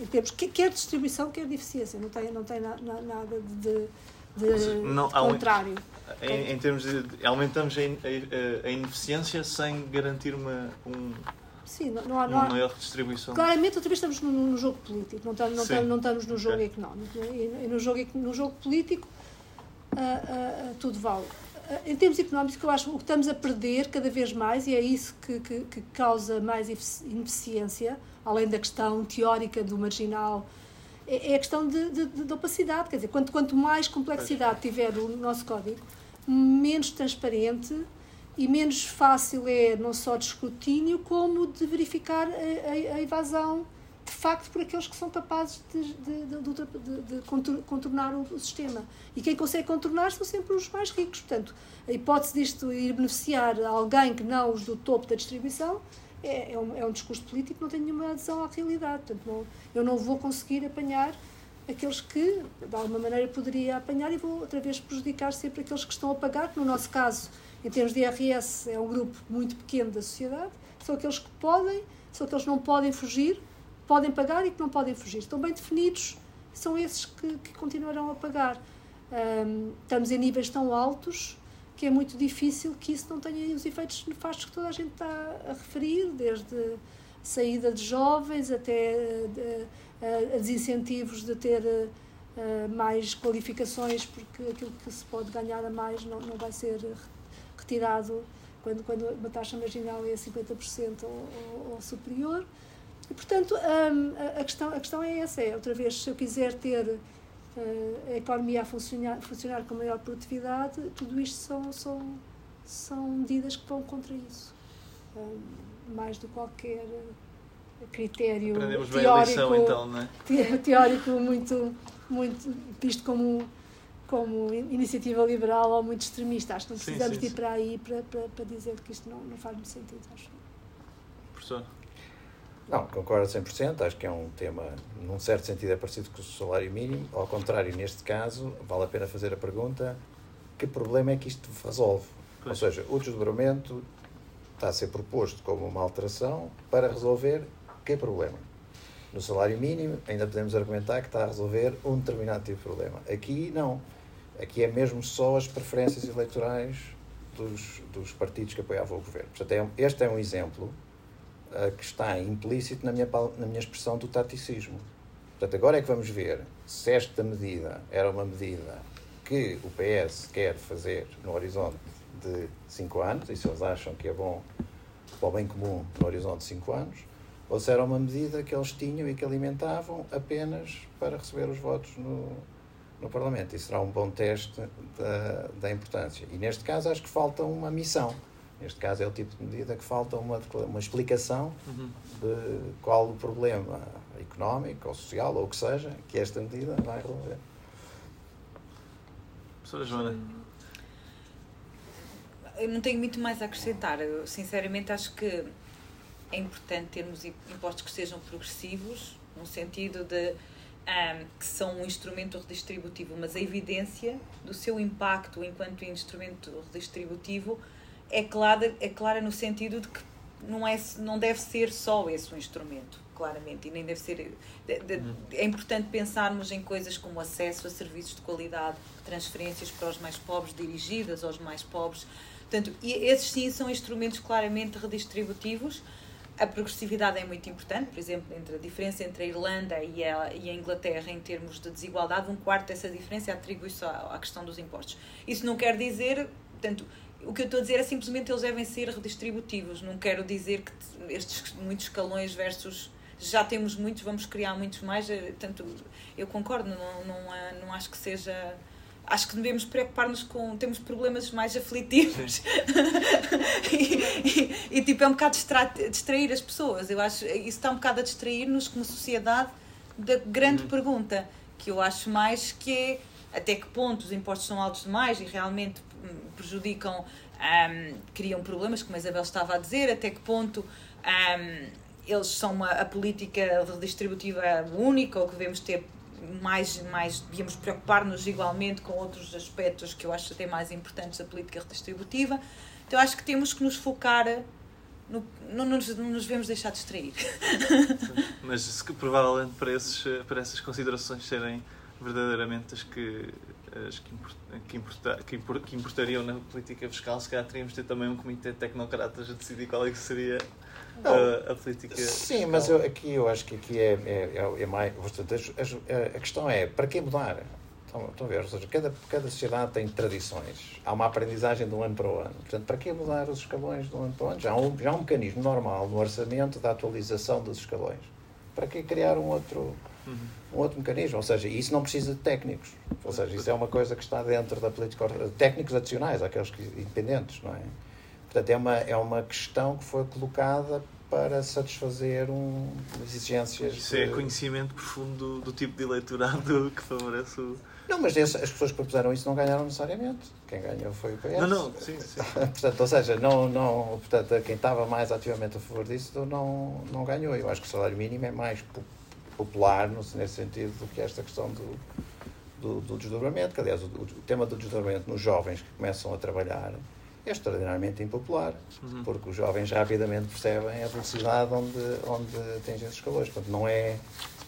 em termos, que- quer de distribuição, quer de eficiência. Não tem, não tem na- na- nada de, de, seja, não- um- contrário. Em, em termos de. de- aumentamos a, in- a- a ineficiência sem garantir uma, um, Sim, não, não há. Não há maior redistribuição. Claramente, outra vez estamos no, no jogo político, não estamos, não estamos, não estamos no jogo Ok. económico. E, e no, jogo, no jogo político, uh, uh, tudo vale. Em termos económicos, eu acho que o que estamos a perder cada vez mais, e é isso que, que, que causa mais ineficiência, além da questão teórica do marginal, é, é a questão de, de, de, opacidade. Quer dizer, quanto, quanto mais complexidade tiver o nosso código, menos transparente e menos fácil é não só de escrutínio, como de verificar a, a, a evasão de facto por aqueles que são capazes de, de, de, de, contornar o, sistema. E quem consegue contornar são sempre os mais ricos. Portanto, a hipótese disto ir beneficiar alguém que não os do topo da distribuição é, é, um, é um discurso político que não tem nenhuma adesão à realidade. Portanto, não, eu não vou conseguir apanhar aqueles que, de alguma maneira, poderia apanhar e vou outra vez prejudicar sempre aqueles que estão a pagar, que no nosso caso, em termos de IRS, é um grupo muito pequeno da sociedade, são aqueles que podem, são aqueles que não podem fugir, podem pagar e que não podem fugir. Estão bem definidos, são esses que, que continuarão a pagar. Um, estamos em níveis tão altos que é muito difícil que isso não tenha os efeitos nefastos que toda a gente está a referir, desde saída de jovens até de, a desincentivos de ter uh, mais qualificações, porque aquilo que se pode ganhar a mais não, não vai ser retirado quando, quando uma taxa marginal é 50% ou, ou, ou superior. E, portanto, a, a, questão, a questão é essa: é, outra vez, se eu quiser ter uh, a economia a funcionar, funcionar com maior produtividade, tudo isto são, são, são medidas que vão contra isso. Um, mais do que qualquer critério Aprendemos teórico, lição, então, não é? teórico muito, muito visto como como iniciativa liberal ou muito extremista. Acho que não precisamos sim, sim, de ir para aí para, para, para dizer que isto não, não faz muito sentido. Acho. Professor? Não, concordo 100%. Acho que é um tema, num certo sentido, é parecido com o salário mínimo. Ao contrário, neste caso, vale a pena fazer a pergunta: que problema é que isto resolve? Ou seja, o desdobramento está a ser proposto como uma alteração para resolver que problema? No salário mínimo, ainda podemos argumentar que está a resolver um determinado tipo de problema. Aqui, não. Aqui é mesmo só as preferências eleitorais dos, dos partidos que apoiavam o governo. Portanto, é, este é um exemplo que está implícito na minha, na minha expressão do taticismo. Portanto, agora é que vamos ver se esta medida era uma medida que o PS quer fazer no horizonte de 5 anos, e se eles acham que é bom para o bem comum no horizonte de 5 anos, ou se era uma medida que eles tinham e que alimentavam apenas para receber os votos no, no Parlamento. Isso será um bom teste da, da importância. E neste caso acho que falta uma missão. Neste caso é o tipo de medida que falta uma, uma explicação uhum. de qual o problema económico ou social ou o que seja que esta medida vai resolver. Professora Joana. Eu não tenho muito mais a acrescentar. Eu, sinceramente, acho que é importante termos impostos que sejam progressivos, no sentido de um, que são um instrumento redistributivo, mas a evidência do seu impacto enquanto instrumento redistributivo é clara, é clara no sentido de que não, é, não deve ser só esse o instrumento, claramente, e nem deve ser. De, de, uhum. é importante pensarmos em coisas como acesso a serviços de qualidade, transferências para os mais pobres dirigidas aos mais pobres. Portanto, esses sim são instrumentos claramente redistributivos a progressividade é muito importante, por exemplo, entre a diferença entre a Irlanda e a, e a Inglaterra em termos de desigualdade, um quarto dessa diferença atribui-se à, à questão dos impostos. Isso não quer dizer, portanto, o que eu estou a dizer é simplesmente eles devem ser redistributivos. Não quero dizer que estes muitos escalões versus já temos muitos, vamos criar muitos mais. Eh, portanto, eu concordo, não, não, não acho que seja acho que devemos preocupar-nos com. temos problemas mais aflitivos e, e, e, tipo é um bocado distrair, distrair as pessoas. Eu acho isso está um bocado a distrair-nos como sociedade da grande uhum. pergunta que eu acho mais que é até que ponto os impostos são altos demais e realmente prejudicam, um, criam problemas, como a Isabel estava a dizer, até que ponto um, eles são uma, a política redistributiva única ou que devemos ter mais, mais devíamos preocupar-nos igualmente com outros aspectos que eu acho até mais importantes da política redistributiva. Então acho que temos que nos focar no, não, nos, não nos devemos deixar distrair. Mas provavelmente para, esses, para essas considerações serem verdadeiramente as que, as que, que, importa, que, que importariam na política fiscal, se calhar teríamos de ter também um comitê de tecnocratas a decidir qual é que seria a, a, política. Sim, fiscal. mas eu, aqui eu acho que aqui é, é, é, é mais. A, a, questão é para que mudar? Estão, estão a ver? Ou seja, cada, cada sociedade tem tradições. Há uma aprendizagem de um ano para o ano. Portanto, para que mudar os escalões de um ano para o ano? Já há um, já há um mecanismo normal no orçamento da atualização dos escalões. Para que criar um outro, um outro mecanismo? Ou seja, isso não precisa de técnicos. Ou seja, isso é uma coisa que está dentro da política. Técnicos adicionais, aqueles que, independentes, não é? Portanto, é uma, é uma questão que foi colocada para satisfazer um, exigências. Isso é de... é conhecimento profundo do, do, tipo de eleitorado que favorece o. Não, mas esse, as pessoas que propuseram isso não ganharam necessariamente. Quem ganhou foi o PS. Não, não, sim, sim. portanto, ou seja, não, não, portanto, quem estava mais ativamente a favor disso não, não ganhou. Eu acho que o salário mínimo é mais popular nesse sentido do que esta questão do, do, do desdobramento. Que, aliás, o, o tema do desdobramento nos jovens que começam a trabalhar é extraordinariamente impopular, uhum. porque os jovens rapidamente percebem a velocidade onde, onde atingem esses escalões. Portanto, não é,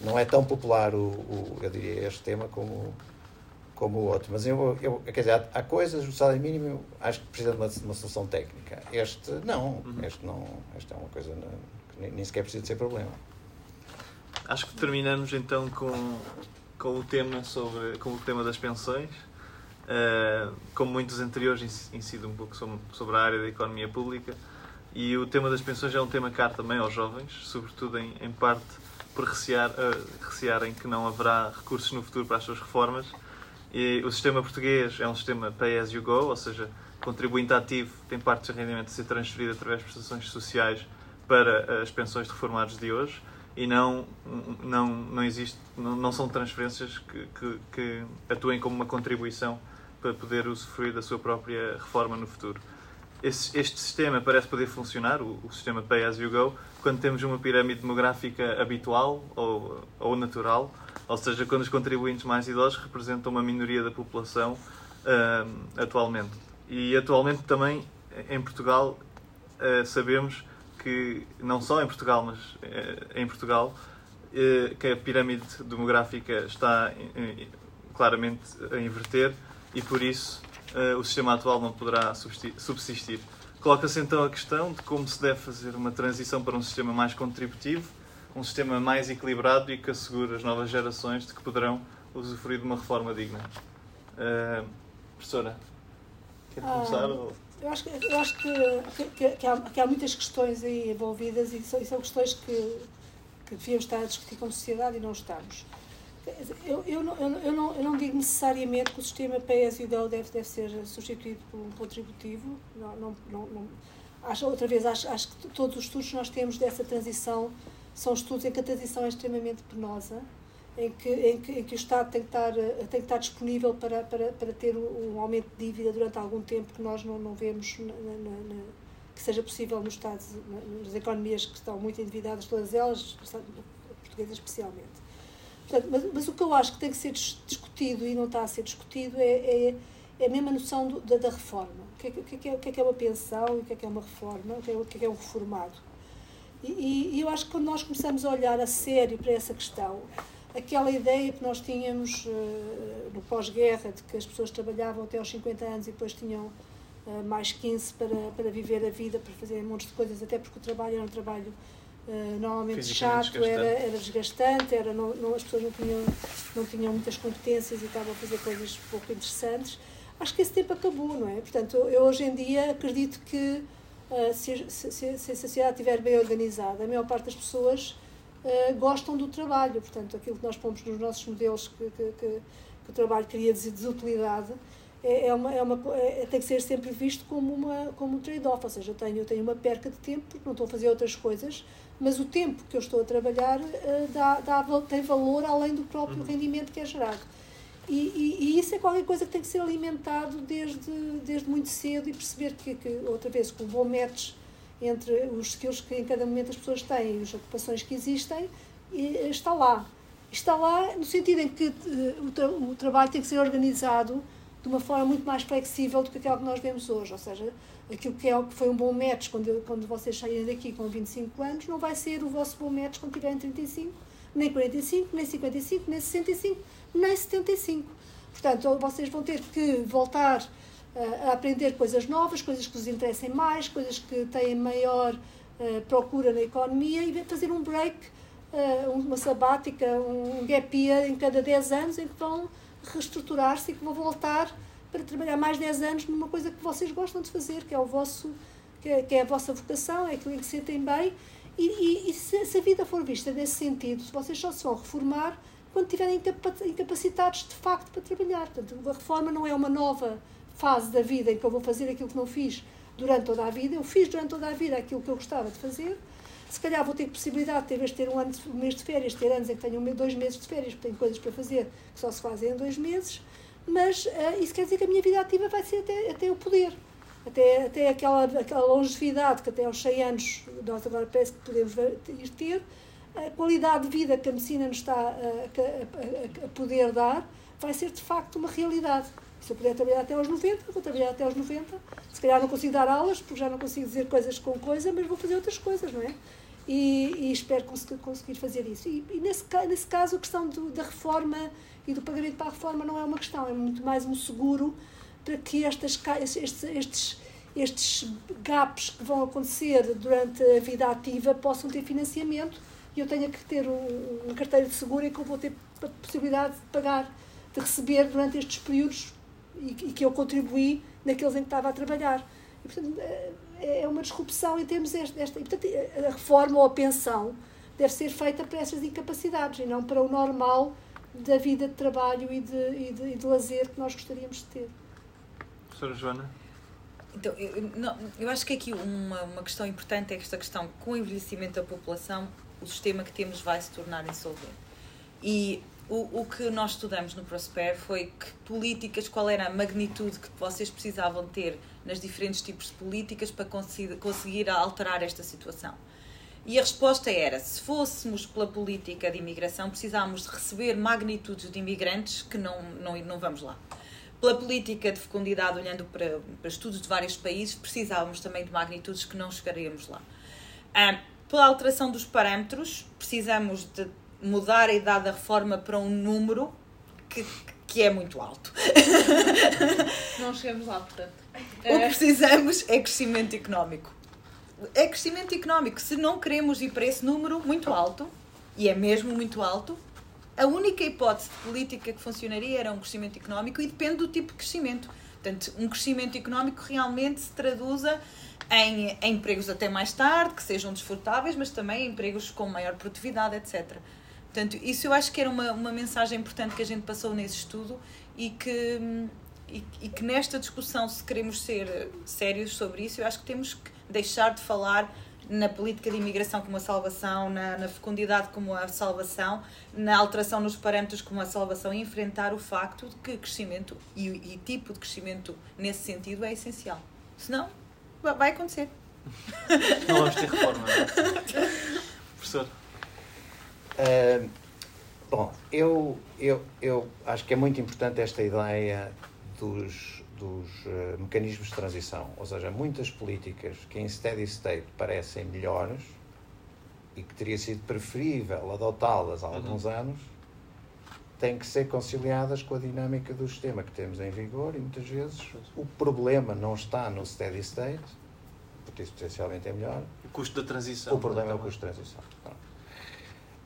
não é tão popular, o, o, eu diria, este tema como, como o outro. Mas eu, eu, quer dizer, há, há coisas, o salário mínimo, acho que precisa de uma, uma solução técnica. Este, não. Uhum. Este, não. este é uma coisa que nem, nem sequer precisa ser problema. Acho que terminamos então com, com o tema sobre com o tema das pensões. Uh, como muitos anteriores, incide um pouco sobre a área da economia pública. E o tema das pensões é um tema caro também aos jovens, sobretudo em, em parte por recear, uh, recearem que não haverá recursos no futuro para as suas reformas. E o sistema português é um sistema pay as you go, ou seja, contribuinte ativo tem parte do rendimento a ser transferido através de prestações sociais para as pensões de reformados de hoje e não, não, não, existe, não, não são transferências que, que, que atuem como uma contribuição para poder usufruir da sua própria reforma no futuro. Este, este sistema parece poder funcionar, o, o, sistema Pay As You Go, quando temos uma pirâmide demográfica habitual ou, ou natural, ou seja, quando os contribuintes mais idosos representam uma minoria da população uh, atualmente. E atualmente também em Portugal uh, sabemos que, não só em Portugal, mas uh, em Portugal, que a pirâmide demográfica está claramente a inverter e por isso uh, o sistema atual não poderá subsistir. Coloca-se então a questão de como se deve fazer uma transição para um sistema mais contributivo, um sistema mais equilibrado e que assegure as novas gerações de que poderão usufruir de uma reforma digna. Uh, professora, quer ah, começar? ou... Eu acho, que, eu acho que, que, que, há, que há muitas questões aí envolvidas e são, e são questões que, que devíamos estar a discutir como sociedade e não estamos. Eu, eu, não, eu, não, eu não digo necessariamente que o sistema PS e deve, deve ser substituído por um contributivo. Não, não, não, não. Acho, outra vez, acho, acho que todos os estudos que nós temos dessa transição são estudos em que a transição é extremamente penosa, em que, em que, em que o Estado tem que estar, tem que estar disponível para, para, para ter um aumento de dívida durante algum tempo que nós não, não vemos na, na, na, que seja possível nos Estados, nas economias que estão muito endividadas, todas elas, portuguesas especialmente. Portanto, mas, mas, o que eu acho que tem que ser discutido e não está a ser discutido é, é, é a mesma noção do, da, da, reforma. O que, é, o, que é, que é uma pensão e o que é, que é uma reforma, o que é, o que é um reformado. E, e, eu acho que quando nós começamos a olhar a sério para essa questão, aquela ideia que nós tínhamos uh, no pós-guerra, de que as pessoas trabalhavam até aos 50 anos e depois tinham uh, mais 15 para, para viver a vida, para fazer um monte de coisas, até porque o trabalho era um trabalho Uh, normalmente chato, desgastante. Era, era desgastante, era, não, não, as pessoas não tinham, não tinham muitas competências e estavam a fazer coisas pouco interessantes. Acho que esse tempo acabou, não é? Portanto, eu hoje em dia acredito que se, se, se, a sociedade estiver bem organizada, a maior parte das pessoas uh, gostam do trabalho. Portanto, aquilo que nós pomos nos nossos modelos que, que, que, que o trabalho cria desutilidade é, é, uma, é uma, é, tem que ser sempre visto como, uma, como um trade-off. Ou seja, eu tenho, eu tenho uma perca de tempo porque não estou a fazer outras coisas mas o tempo que eu estou a trabalhar uh, dá, dá, tem valor além do próprio uhum. rendimento que é gerado. E, e, e, isso é qualquer coisa que tem que ser alimentado desde, desde muito cedo e perceber que, que outra vez, com o bom match entre os skills que em cada momento as pessoas têm e as ocupações que existem, está lá. Está lá no sentido em que uh, o, tra o trabalho tem que ser organizado de uma forma muito mais flexível do que aquela que nós vemos hoje. Ou seja, aquilo que, é, que foi um bom match quando, quando vocês saírem daqui com 25 anos, não vai ser o vosso bom match quando tiverem 35, nem 45, nem 55, nem 65, nem 75. Portanto, vocês vão ter que voltar a aprender coisas novas, coisas que vos interessem mais, coisas que têm maior uh, procura na economia e fazer um break, uh, uma sabática, um gap year em cada 10 anos em que vão reestruturar-se e que vão voltar para trabalhar mais 10 anos numa coisa que vocês gostam de fazer, que é o vosso que é, a vossa vocação, é aquilo em que se sentem bem. E, e, e se, se, a vida for vista nesse sentido, vocês só se vão reformar quando tiverem incapacitados de facto para trabalhar. Portanto, a reforma não é uma nova fase da vida em que eu vou fazer aquilo que não fiz durante toda a vida. Eu fiz durante toda a vida aquilo que eu gostava de fazer. Se calhar vou ter possibilidade, de, em vez de ter um, ano, um mês de férias, ter anos em que tenho dois meses de férias, porque tenho coisas para fazer que só se fazem em dois meses. Mas uh, isso quer dizer que a minha vida ativa vai ser até, até o poder. Até, até aquela, aquela longevidade que até aos 100 anos nós agora parece que podemos ir ter. A qualidade de vida que a medicina nos está a, a, a, a poder dar vai ser de facto uma realidade. Se eu puder trabalhar até aos 90, vou trabalhar até aos 90. Se calhar não consigo dar aulas, porque já não consigo dizer coisas com coisa, mas vou fazer outras coisas, não é? E, e espero conseguir, fazer isso. E, e, nesse, nesse caso, a questão do, da reforma e do pagamento para a reforma não é uma questão, é muito mais um seguro para que estas, estes, estes, estes gaps que vão acontecer durante a vida ativa possam ter financiamento e eu tenha que ter um, uma carteira de seguro em que eu vou ter a possibilidade de pagar, de receber durante estes períodos e, e que eu contribuí naqueles em que estava a trabalhar. E, portanto, é, é uma disrupção em termos desta. E, portanto, a reforma ou a pensão deve ser feita para essas incapacidades e não para o normal da vida de trabalho e de, e de, e de lazer que nós gostaríamos de ter. Professora Joana? Então, eu, não, eu acho que aqui uma, uma questão importante é esta questão, com o envelhecimento da população, o sistema que temos vai se tornar insolvente. E o, o que nós estudamos no Prosper foi que políticas, qual era a magnitude que vocês precisavam ter nas diferentes tipos de políticas para conseguir, alterar esta situação. E a resposta era: se fôssemos pela política de imigração, precisávamos de receber magnitudes de imigrantes que não, não, não vamos lá. Pela política de fecundidade, olhando para, para estudos de vários países, precisávamos também de magnitudes que não chegaríamos lá. Ah, pela alteração dos parâmetros, precisamos de mudar a idade da reforma para um número que, que é muito alto. Não chegamos lá, portanto. O que precisamos é crescimento económico. É crescimento económico. Se não queremos ir para esse número muito alto, e é mesmo muito alto, a única hipótese de política que funcionaria era um crescimento económico e depende do tipo de crescimento. Portanto, um crescimento económico realmente se traduza em, em empregos até mais tarde, que sejam desfrutáveis, mas também empregos com maior produtividade, etc. Portanto, isso eu acho que era uma, uma mensagem importante que a gente passou nesse estudo e que, e, e, que nesta discussão, se queremos ser sérios sobre isso, eu acho que temos que deixar de falar na política de imigração como a salvação, na, na fecundidade como a salvação, na alteração nos parâmetros como a salvação e enfrentar o facto de que crescimento e, e tipo de crescimento nesse sentido é essencial. Senão, vai acontecer. Não vamos ter reforma. É? Professor. Uh, bom, eu, eu, eu acho que é muito importante esta ideia dos, dos uh, mecanismos de transição. Ou seja, muitas políticas que em steady state parecem melhores e que teria sido preferível adotá-las há alguns uhum. anos têm que ser conciliadas com a dinâmica do sistema que temos em vigor e muitas vezes o problema não está no steady state, porque isso potencialmente é melhor. O custo da transição. O problema é o custo da transição.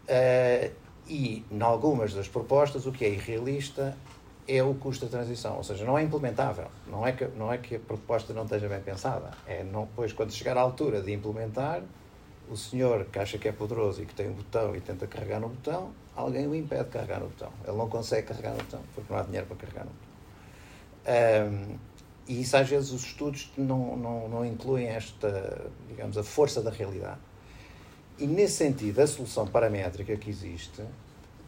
Uh, e, em algumas das propostas, o que é irrealista é o custo da transição, ou seja, não é implementável. Não é que, não é que a proposta não esteja bem pensada. É, não, depois, quando chegar à altura de implementar, o senhor que acha que é poderoso e que tem um botão e tenta carregar no botão, alguém o impede de carregar no botão. Ele não consegue carregar no botão, porque não há dinheiro para carregar no botão. Um, e isso, às vezes, os estudos não, não, não incluem esta, digamos, a força da realidade. E nesse sentido, a solução paramétrica que existe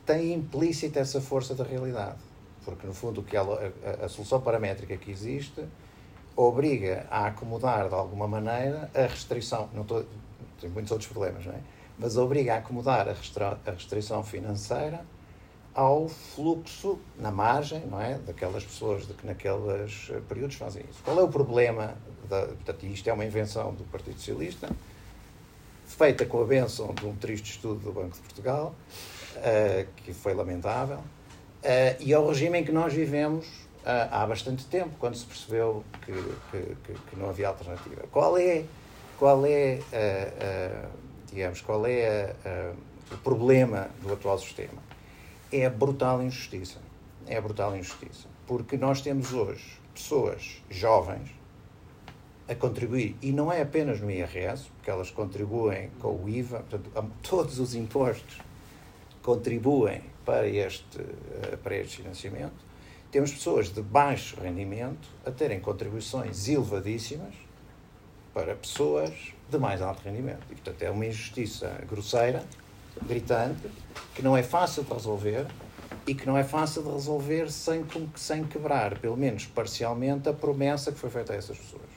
tem implícita essa força da realidade. Porque, no fundo, que ela, a, a, solução paramétrica que existe obriga a acomodar de alguma maneira a restrição. Não estou, tem muitos outros problemas, não é? Mas obriga a acomodar a, restra, a restrição financeira ao fluxo na margem, não é? Daquelas pessoas de que naqueles períodos fazem isso. Qual é o problema? Da, portanto, isto é uma invenção do Partido Socialista feita com a benção de um triste estudo do Banco de Portugal, uh, que foi lamentável, uh, e ao regime em que nós vivemos uh, há bastante tempo, quando se percebeu que, que, que não havia alternativa. Qual é, qual é digamos, qual é o problema do atual sistema? É a brutal injustiça. é a brutal injustiça. Porque nós temos hoje pessoas jovens a contribuir, e não é apenas no IRS, porque elas contribuem com o IVA, portanto, todos os impostos contribuem para este, eh, para este financiamento. Temos pessoas de baixo rendimento a terem contribuições elevadíssimas para pessoas de mais alto rendimento. E, portanto, é uma injustiça grosseira, gritante, que não é fácil de resolver e que não é fácil de resolver sem, sem quebrar, pelo menos parcialmente, a promessa que foi feita a essas pessoas,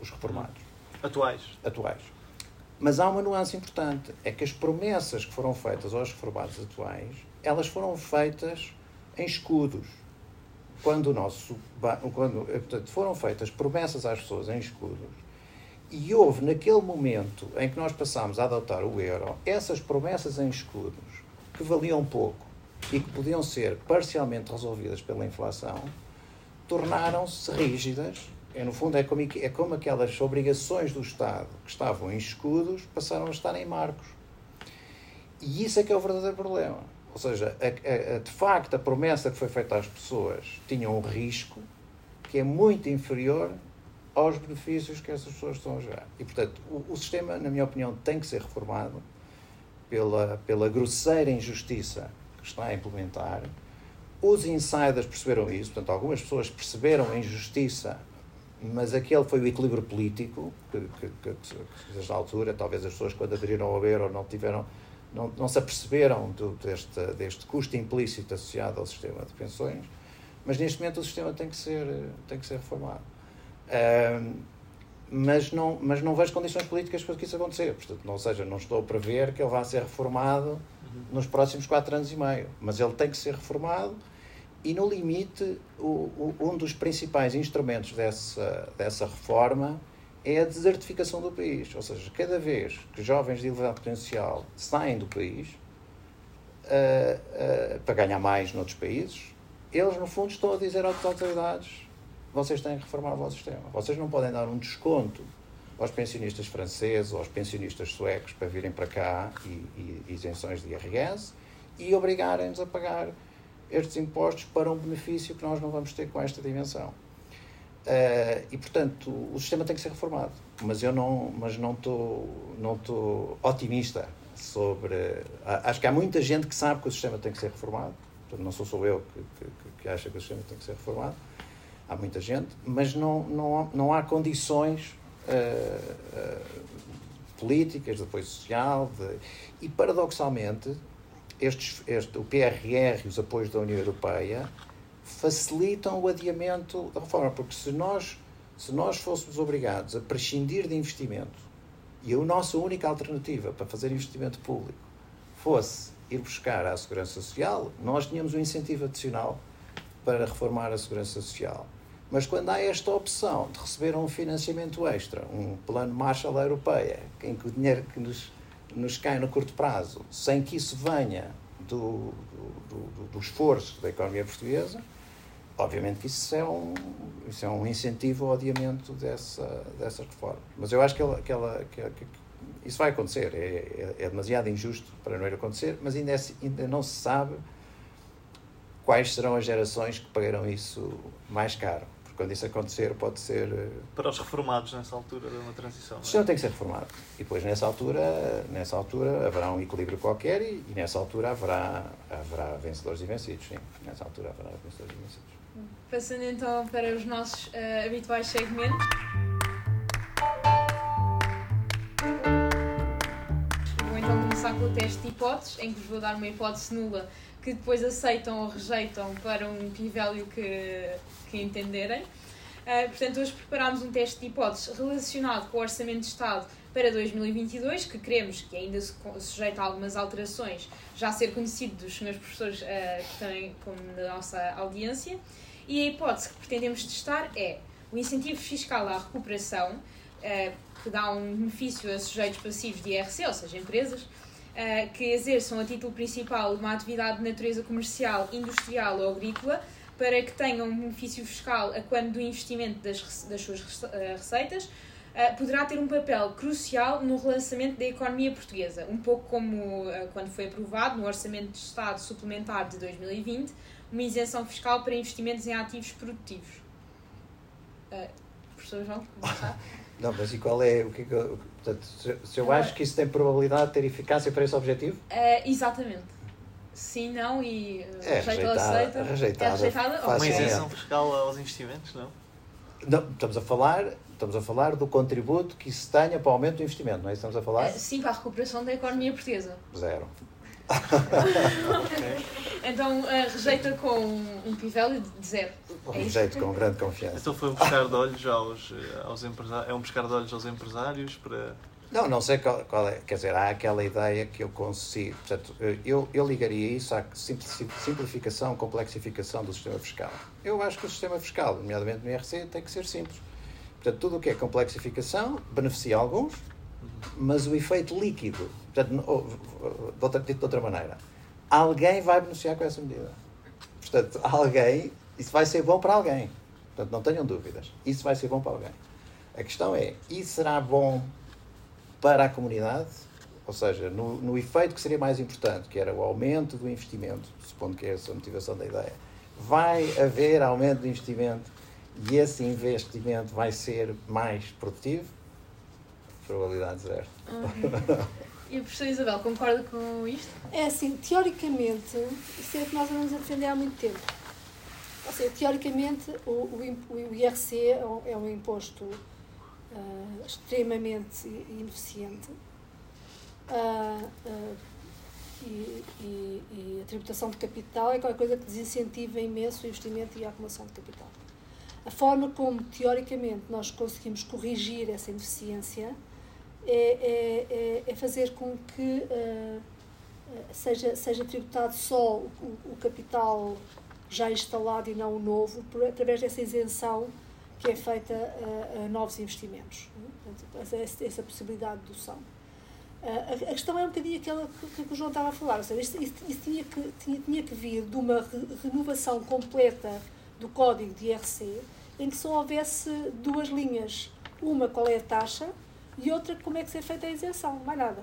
os reformados. Atuais. Atuais. Mas há uma nuance importante, é que as promessas que foram feitas aos reformados atuais, elas foram feitas em escudos. Quando o nosso quando portanto, foram feitas promessas às pessoas em escudos, e houve naquele momento em que nós passámos a adotar o euro, essas promessas em escudos que valiam pouco e que podiam ser parcialmente resolvidas pela inflação, tornaram-se rígidas. É, no fundo, é como, é como aquelas obrigações do Estado que estavam em escudos passaram a estar em marcos. E isso é que é o verdadeiro problema. Ou seja, a, a, de facto, a promessa que foi feita às pessoas tinha um risco que é muito inferior aos benefícios que essas pessoas estão a gerar. E, portanto, o, o sistema, na minha opinião, tem que ser reformado pela, pela grosseira injustiça que está a implementar. Os insiders perceberam isso, portanto, algumas pessoas perceberam a injustiça, mas aquele foi o equilíbrio político, que, que, que, que desde a altura, talvez as pessoas, quando aderiram ao euro, não tiveram. Não, não se aperceberam do, deste, deste custo implícito associado ao sistema de pensões, mas neste momento o sistema tem que ser, tem que ser reformado. Um, mas não, mas não vejo condições políticas para que isso aconteça. Portanto, não, ou seja, não estou a prever que ele vá ser reformado nos próximos quatro anos e meio. Mas ele tem que ser reformado e, no limite, o, o, um dos principais instrumentos dessa, dessa reforma é a desertificação do país. Ou seja, cada vez que jovens de elevado potencial saem do país uh, uh, para ganhar mais noutros países, eles, no fundo, estão a dizer às autoridades vocês têm que reformar o vosso sistema. Vocês não podem dar um desconto aos pensionistas franceses ou aos pensionistas suecos para virem para cá e, e isenções de IRS e obrigarem-nos a pagar estes impostos para um benefício que nós não vamos ter com esta dimensão. Uh, e portanto o sistema tem que ser reformado, mas eu não, mas não estou, não estou otimista sobre. Acho que há muita gente que sabe que o sistema tem que ser reformado. Portanto, não sou só eu que, que, que acha que o sistema tem que ser reformado. Há muita gente, mas não, não, não há condições uh, uh, políticas, de apoio social, de, e paradoxalmente, estes, este, o PRR e os apoios da União Europeia facilitam o adiamento da reforma, porque se nós, se nós fôssemos obrigados a prescindir de investimento e a nossa única alternativa para fazer investimento público fosse ir buscar a segurança social, nós tínhamos um incentivo adicional para reformar a segurança social. Mas quando há esta opção de receber um financiamento extra, um plano Marshall Europeia, em que o dinheiro que nos, nos cai no curto prazo, sem que isso venha do, do, do, do esforço da economia portuguesa, obviamente que isso é um, isso é um incentivo ao adiamento dessa, dessas reformas. Mas eu acho que, ela, que, ela, que, que isso vai acontecer. É, é, é, demasiado injusto para não ir acontecer, mas ainda, é, ainda não se sabe quais serão as gerações que pagarão isso mais caro quando isso acontecer, pode ser. Eh, Para os reformados nessa altura de uma transição. O sistema é? tem que ser reformado. E depois, nessa altura, nessa altura haverá um equilíbrio qualquer e, e, nessa altura haverá, haverá vencedores e vencidos. Sim, nessa altura haverá vencedores e vencidos. Passando então para os nossos uh, habituais segmentos. Vou então começar com o teste de hipóteses, em que vos vou dar uma hipótese nula que depois aceitam ou rejeitam para um p-value que, que entenderem. Uh, portanto, hoje preparámos um teste de hipóteses relacionado com o Orçamento de Estado para 2022, que queremos que ainda sujeita a algumas alterações, já ser conhecido dos senhores professores uh, que têm como da nossa audiência. E a hipótese que pretendemos testar é o incentivo fiscal à recuperação, uh, que dá um benefício a sujeitos passivos de IRC, ou seja, empresas, que exerçam a título principal uma atividade de natureza comercial, industrial ou agrícola, para que tenham um benefício fiscal a quando do investimento das, das suas eh, receitas, uh, poderá ter um papel crucial no relançamento da economia portuguesa, um pouco como uh, quando foi aprovado no Orçamento de Estado Suplementar de 2020 uma isenção fiscal para investimentos em ativos produtivos. Uh, professor João, começar? Não, mas e qual é o que, eu, portanto, se eu acho que isso tem probabilidade de ter eficácia para esse objetivo? Uh, exatamente. Sim, não e uh, é rejeita ou aceita. Rejeitada, é rejeitada? Uma isenção fiscal aos investimentos, não? Não, estamos a falar, estamos a falar do contributo que isso tenha para o aumento do investimento, não é isso que estamos a falar? Uh, sim, para a recuperação da economia portuguesa. Zero. okay. Então uh, rejeita com um pivel de zero. É rejeito com grande confiança. Então foi um pescar de olhos aos, aos empresários. É um pescar de olhos aos empresários para. Não, não sei qual, qual, é. Quer dizer, há aquela ideia que eu consigo. Portanto, eu, eu ligaria isso à simplificação, complexificação do sistema fiscal. Eu acho que o sistema fiscal, nomeadamente no IRC, tem que ser simples. Portanto, tudo o que é complexificação beneficia alguns, mas o efeito líquido, portanto, de outra, de outra maneira, alguém vai beneficiar com essa medida. Portanto, alguém, isso vai ser bom para alguém. Portanto, não tenham dúvidas. Isso vai ser bom para alguém. A questão é, isso será bom para a comunidade? Ou seja, no, no efeito que seria mais importante, que era o aumento do investimento, supondo que é essa a motivação da ideia, vai haver aumento do investimento e esse investimento vai ser mais produtivo? Probabilidade zero. Uhum. E a professora Isabel, concorda com isto? É assim, teoricamente, isso é o que nós andamos a defender há muito tempo. Ou seja, teoricamente, o, o, o IRC é um, é um imposto uh, extremamente ineficiente. Uh, uh, e, e, e, a tributação de capital é qualquer coisa que desincentiva imenso o investimento e a acumulação de capital. A forma como, teoricamente, nós conseguimos corrigir essa ineficiência é, é, é, é fazer com que uh, seja, seja tributado só o, o, capital já instalado e não o novo, por, através dessa isenção que é feita a, a novos investimentos. Portanto, essa, possibilidade de dedução. A, a, questão é um bocadinho aquela que, que, o João estava a falar, ou seja, isso, isso, isso tinha, que, tinha, tinha que vir de uma re, renovação completa do código de IRC, em que só houvesse duas linhas. Uma, qual é a taxa, e outra como é que é feita a isenção, mais nada.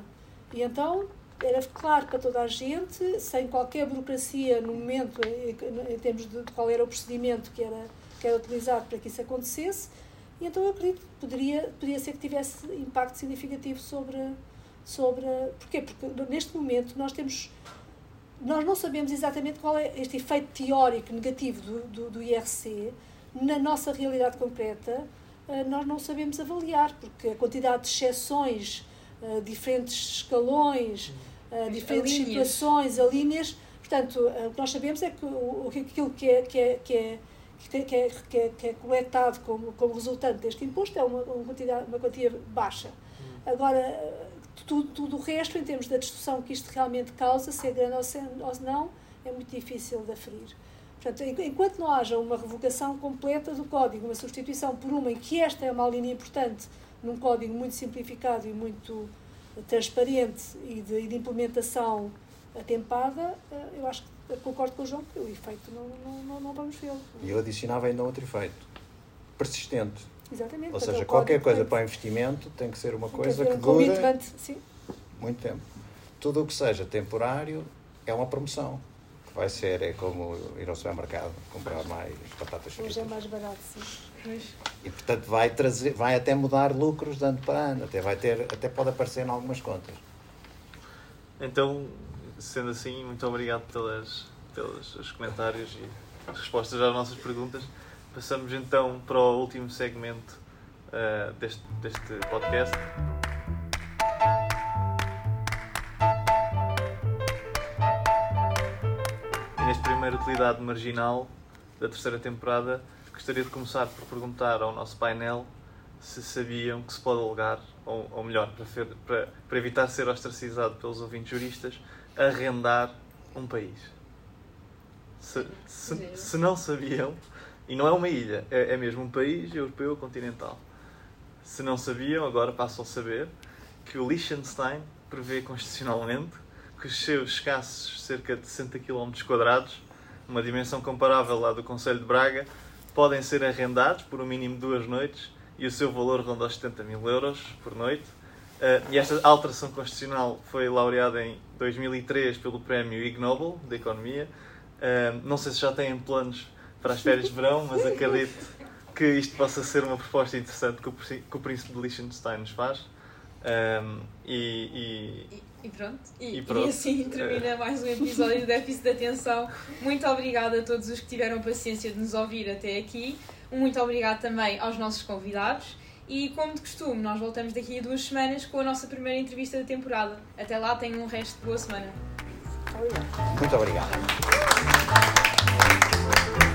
E então era claro para toda a gente, sem qualquer burocracia no momento em, em termos de, de, qual era o procedimento que era, que era utilizado para que isso acontecesse, e então eu acredito que poderia, poderia ser que tivesse impacto significativo sobre. sobre porquê? Porque neste momento nós temos. Nós não sabemos exatamente qual é este efeito teórico negativo do, do, do IRC na nossa realidade concreta eh, nós não sabemos avaliar, porque a quantidade de exceções, eh, diferentes escalões, eh, diferentes situações, a linhas. Portanto, o que nós sabemos é que aquilo que é, que é, que é, que é, que é, que é coletado como, como resultante deste imposto é uma, uma, quantidade, uma quantia baixa. Agora, tudo, tudo o resto, em termos da destruição que isto realmente causa, se é grande ou, se, ou não, é muito difícil de aferir. Portanto, enquanto não haja uma revogação completa do código, uma substituição por uma em que esta é uma linha importante, num código muito simplificado e muito transparente e de, de implementação atempada, eh, eu acho que concordo com o João que o efeito não, não, não, não vamos vê-lo. E eu adicionava ainda outro efeito, persistente. Exatamente. Ou seja, qualquer coisa para o investimento tem que ser uma coisa que, que dure muito tempo. Tudo o que seja temporário é uma promoção vai ser é como ir ao supermercado comprar mais batatas fritas. Hoje é mais barato, sim. E portanto vai trazer, vai até mudar lucros de ano para ano, até vai ter, até pode aparecer em algumas contas. Então, sendo assim, muito obrigado pelas, pelos comentários e as respostas às nossas perguntas. Passamos então para o último segmento uh, deste, deste podcast. neste primeiro utilidade marginal da terceira temporada, gostaria de começar por perguntar ao nosso painel se sabiam que se pode alegar, ou, ou melhor, para, para, para, evitar ser ostracizado pelos ouvintes juristas, arrendar um país. Se, se, se não sabiam, e não é uma ilha, é, é mesmo um país europeu continental. Se não sabiam, agora passam a saber que o Liechtenstein prevê constitucionalmente que os seus escassos cerca de 60 km quadrados, uma dimensão comparável à do Conselho de Braga, podem ser arrendados por um mínimo de duas noites e o seu valor ronda os 70 mil euros por noite. Uh, e esta alteração constitucional foi laureada em 2003 pelo Prémio Ig Nobel de Economia. Uh, não sei se já têm planos para as férias de verão, mas acredito que isto possa ser uma proposta interessante que o, que o Príncipe de Liechtenstein nos faz. Um, e, e, e, pronto. E, e, pronto. e assim termina mais um episódio do Déficit de Atenção. Muito obrigada a todos os que tiveram paciência de nos ouvir até aqui. Muito obrigada também aos nossos convidados. E como de costume, nós voltamos daqui a duas semanas com a nossa primeira entrevista da temporada. Até lá, tenham um resto de boa semana. Muito obrigado. Muito obrigado.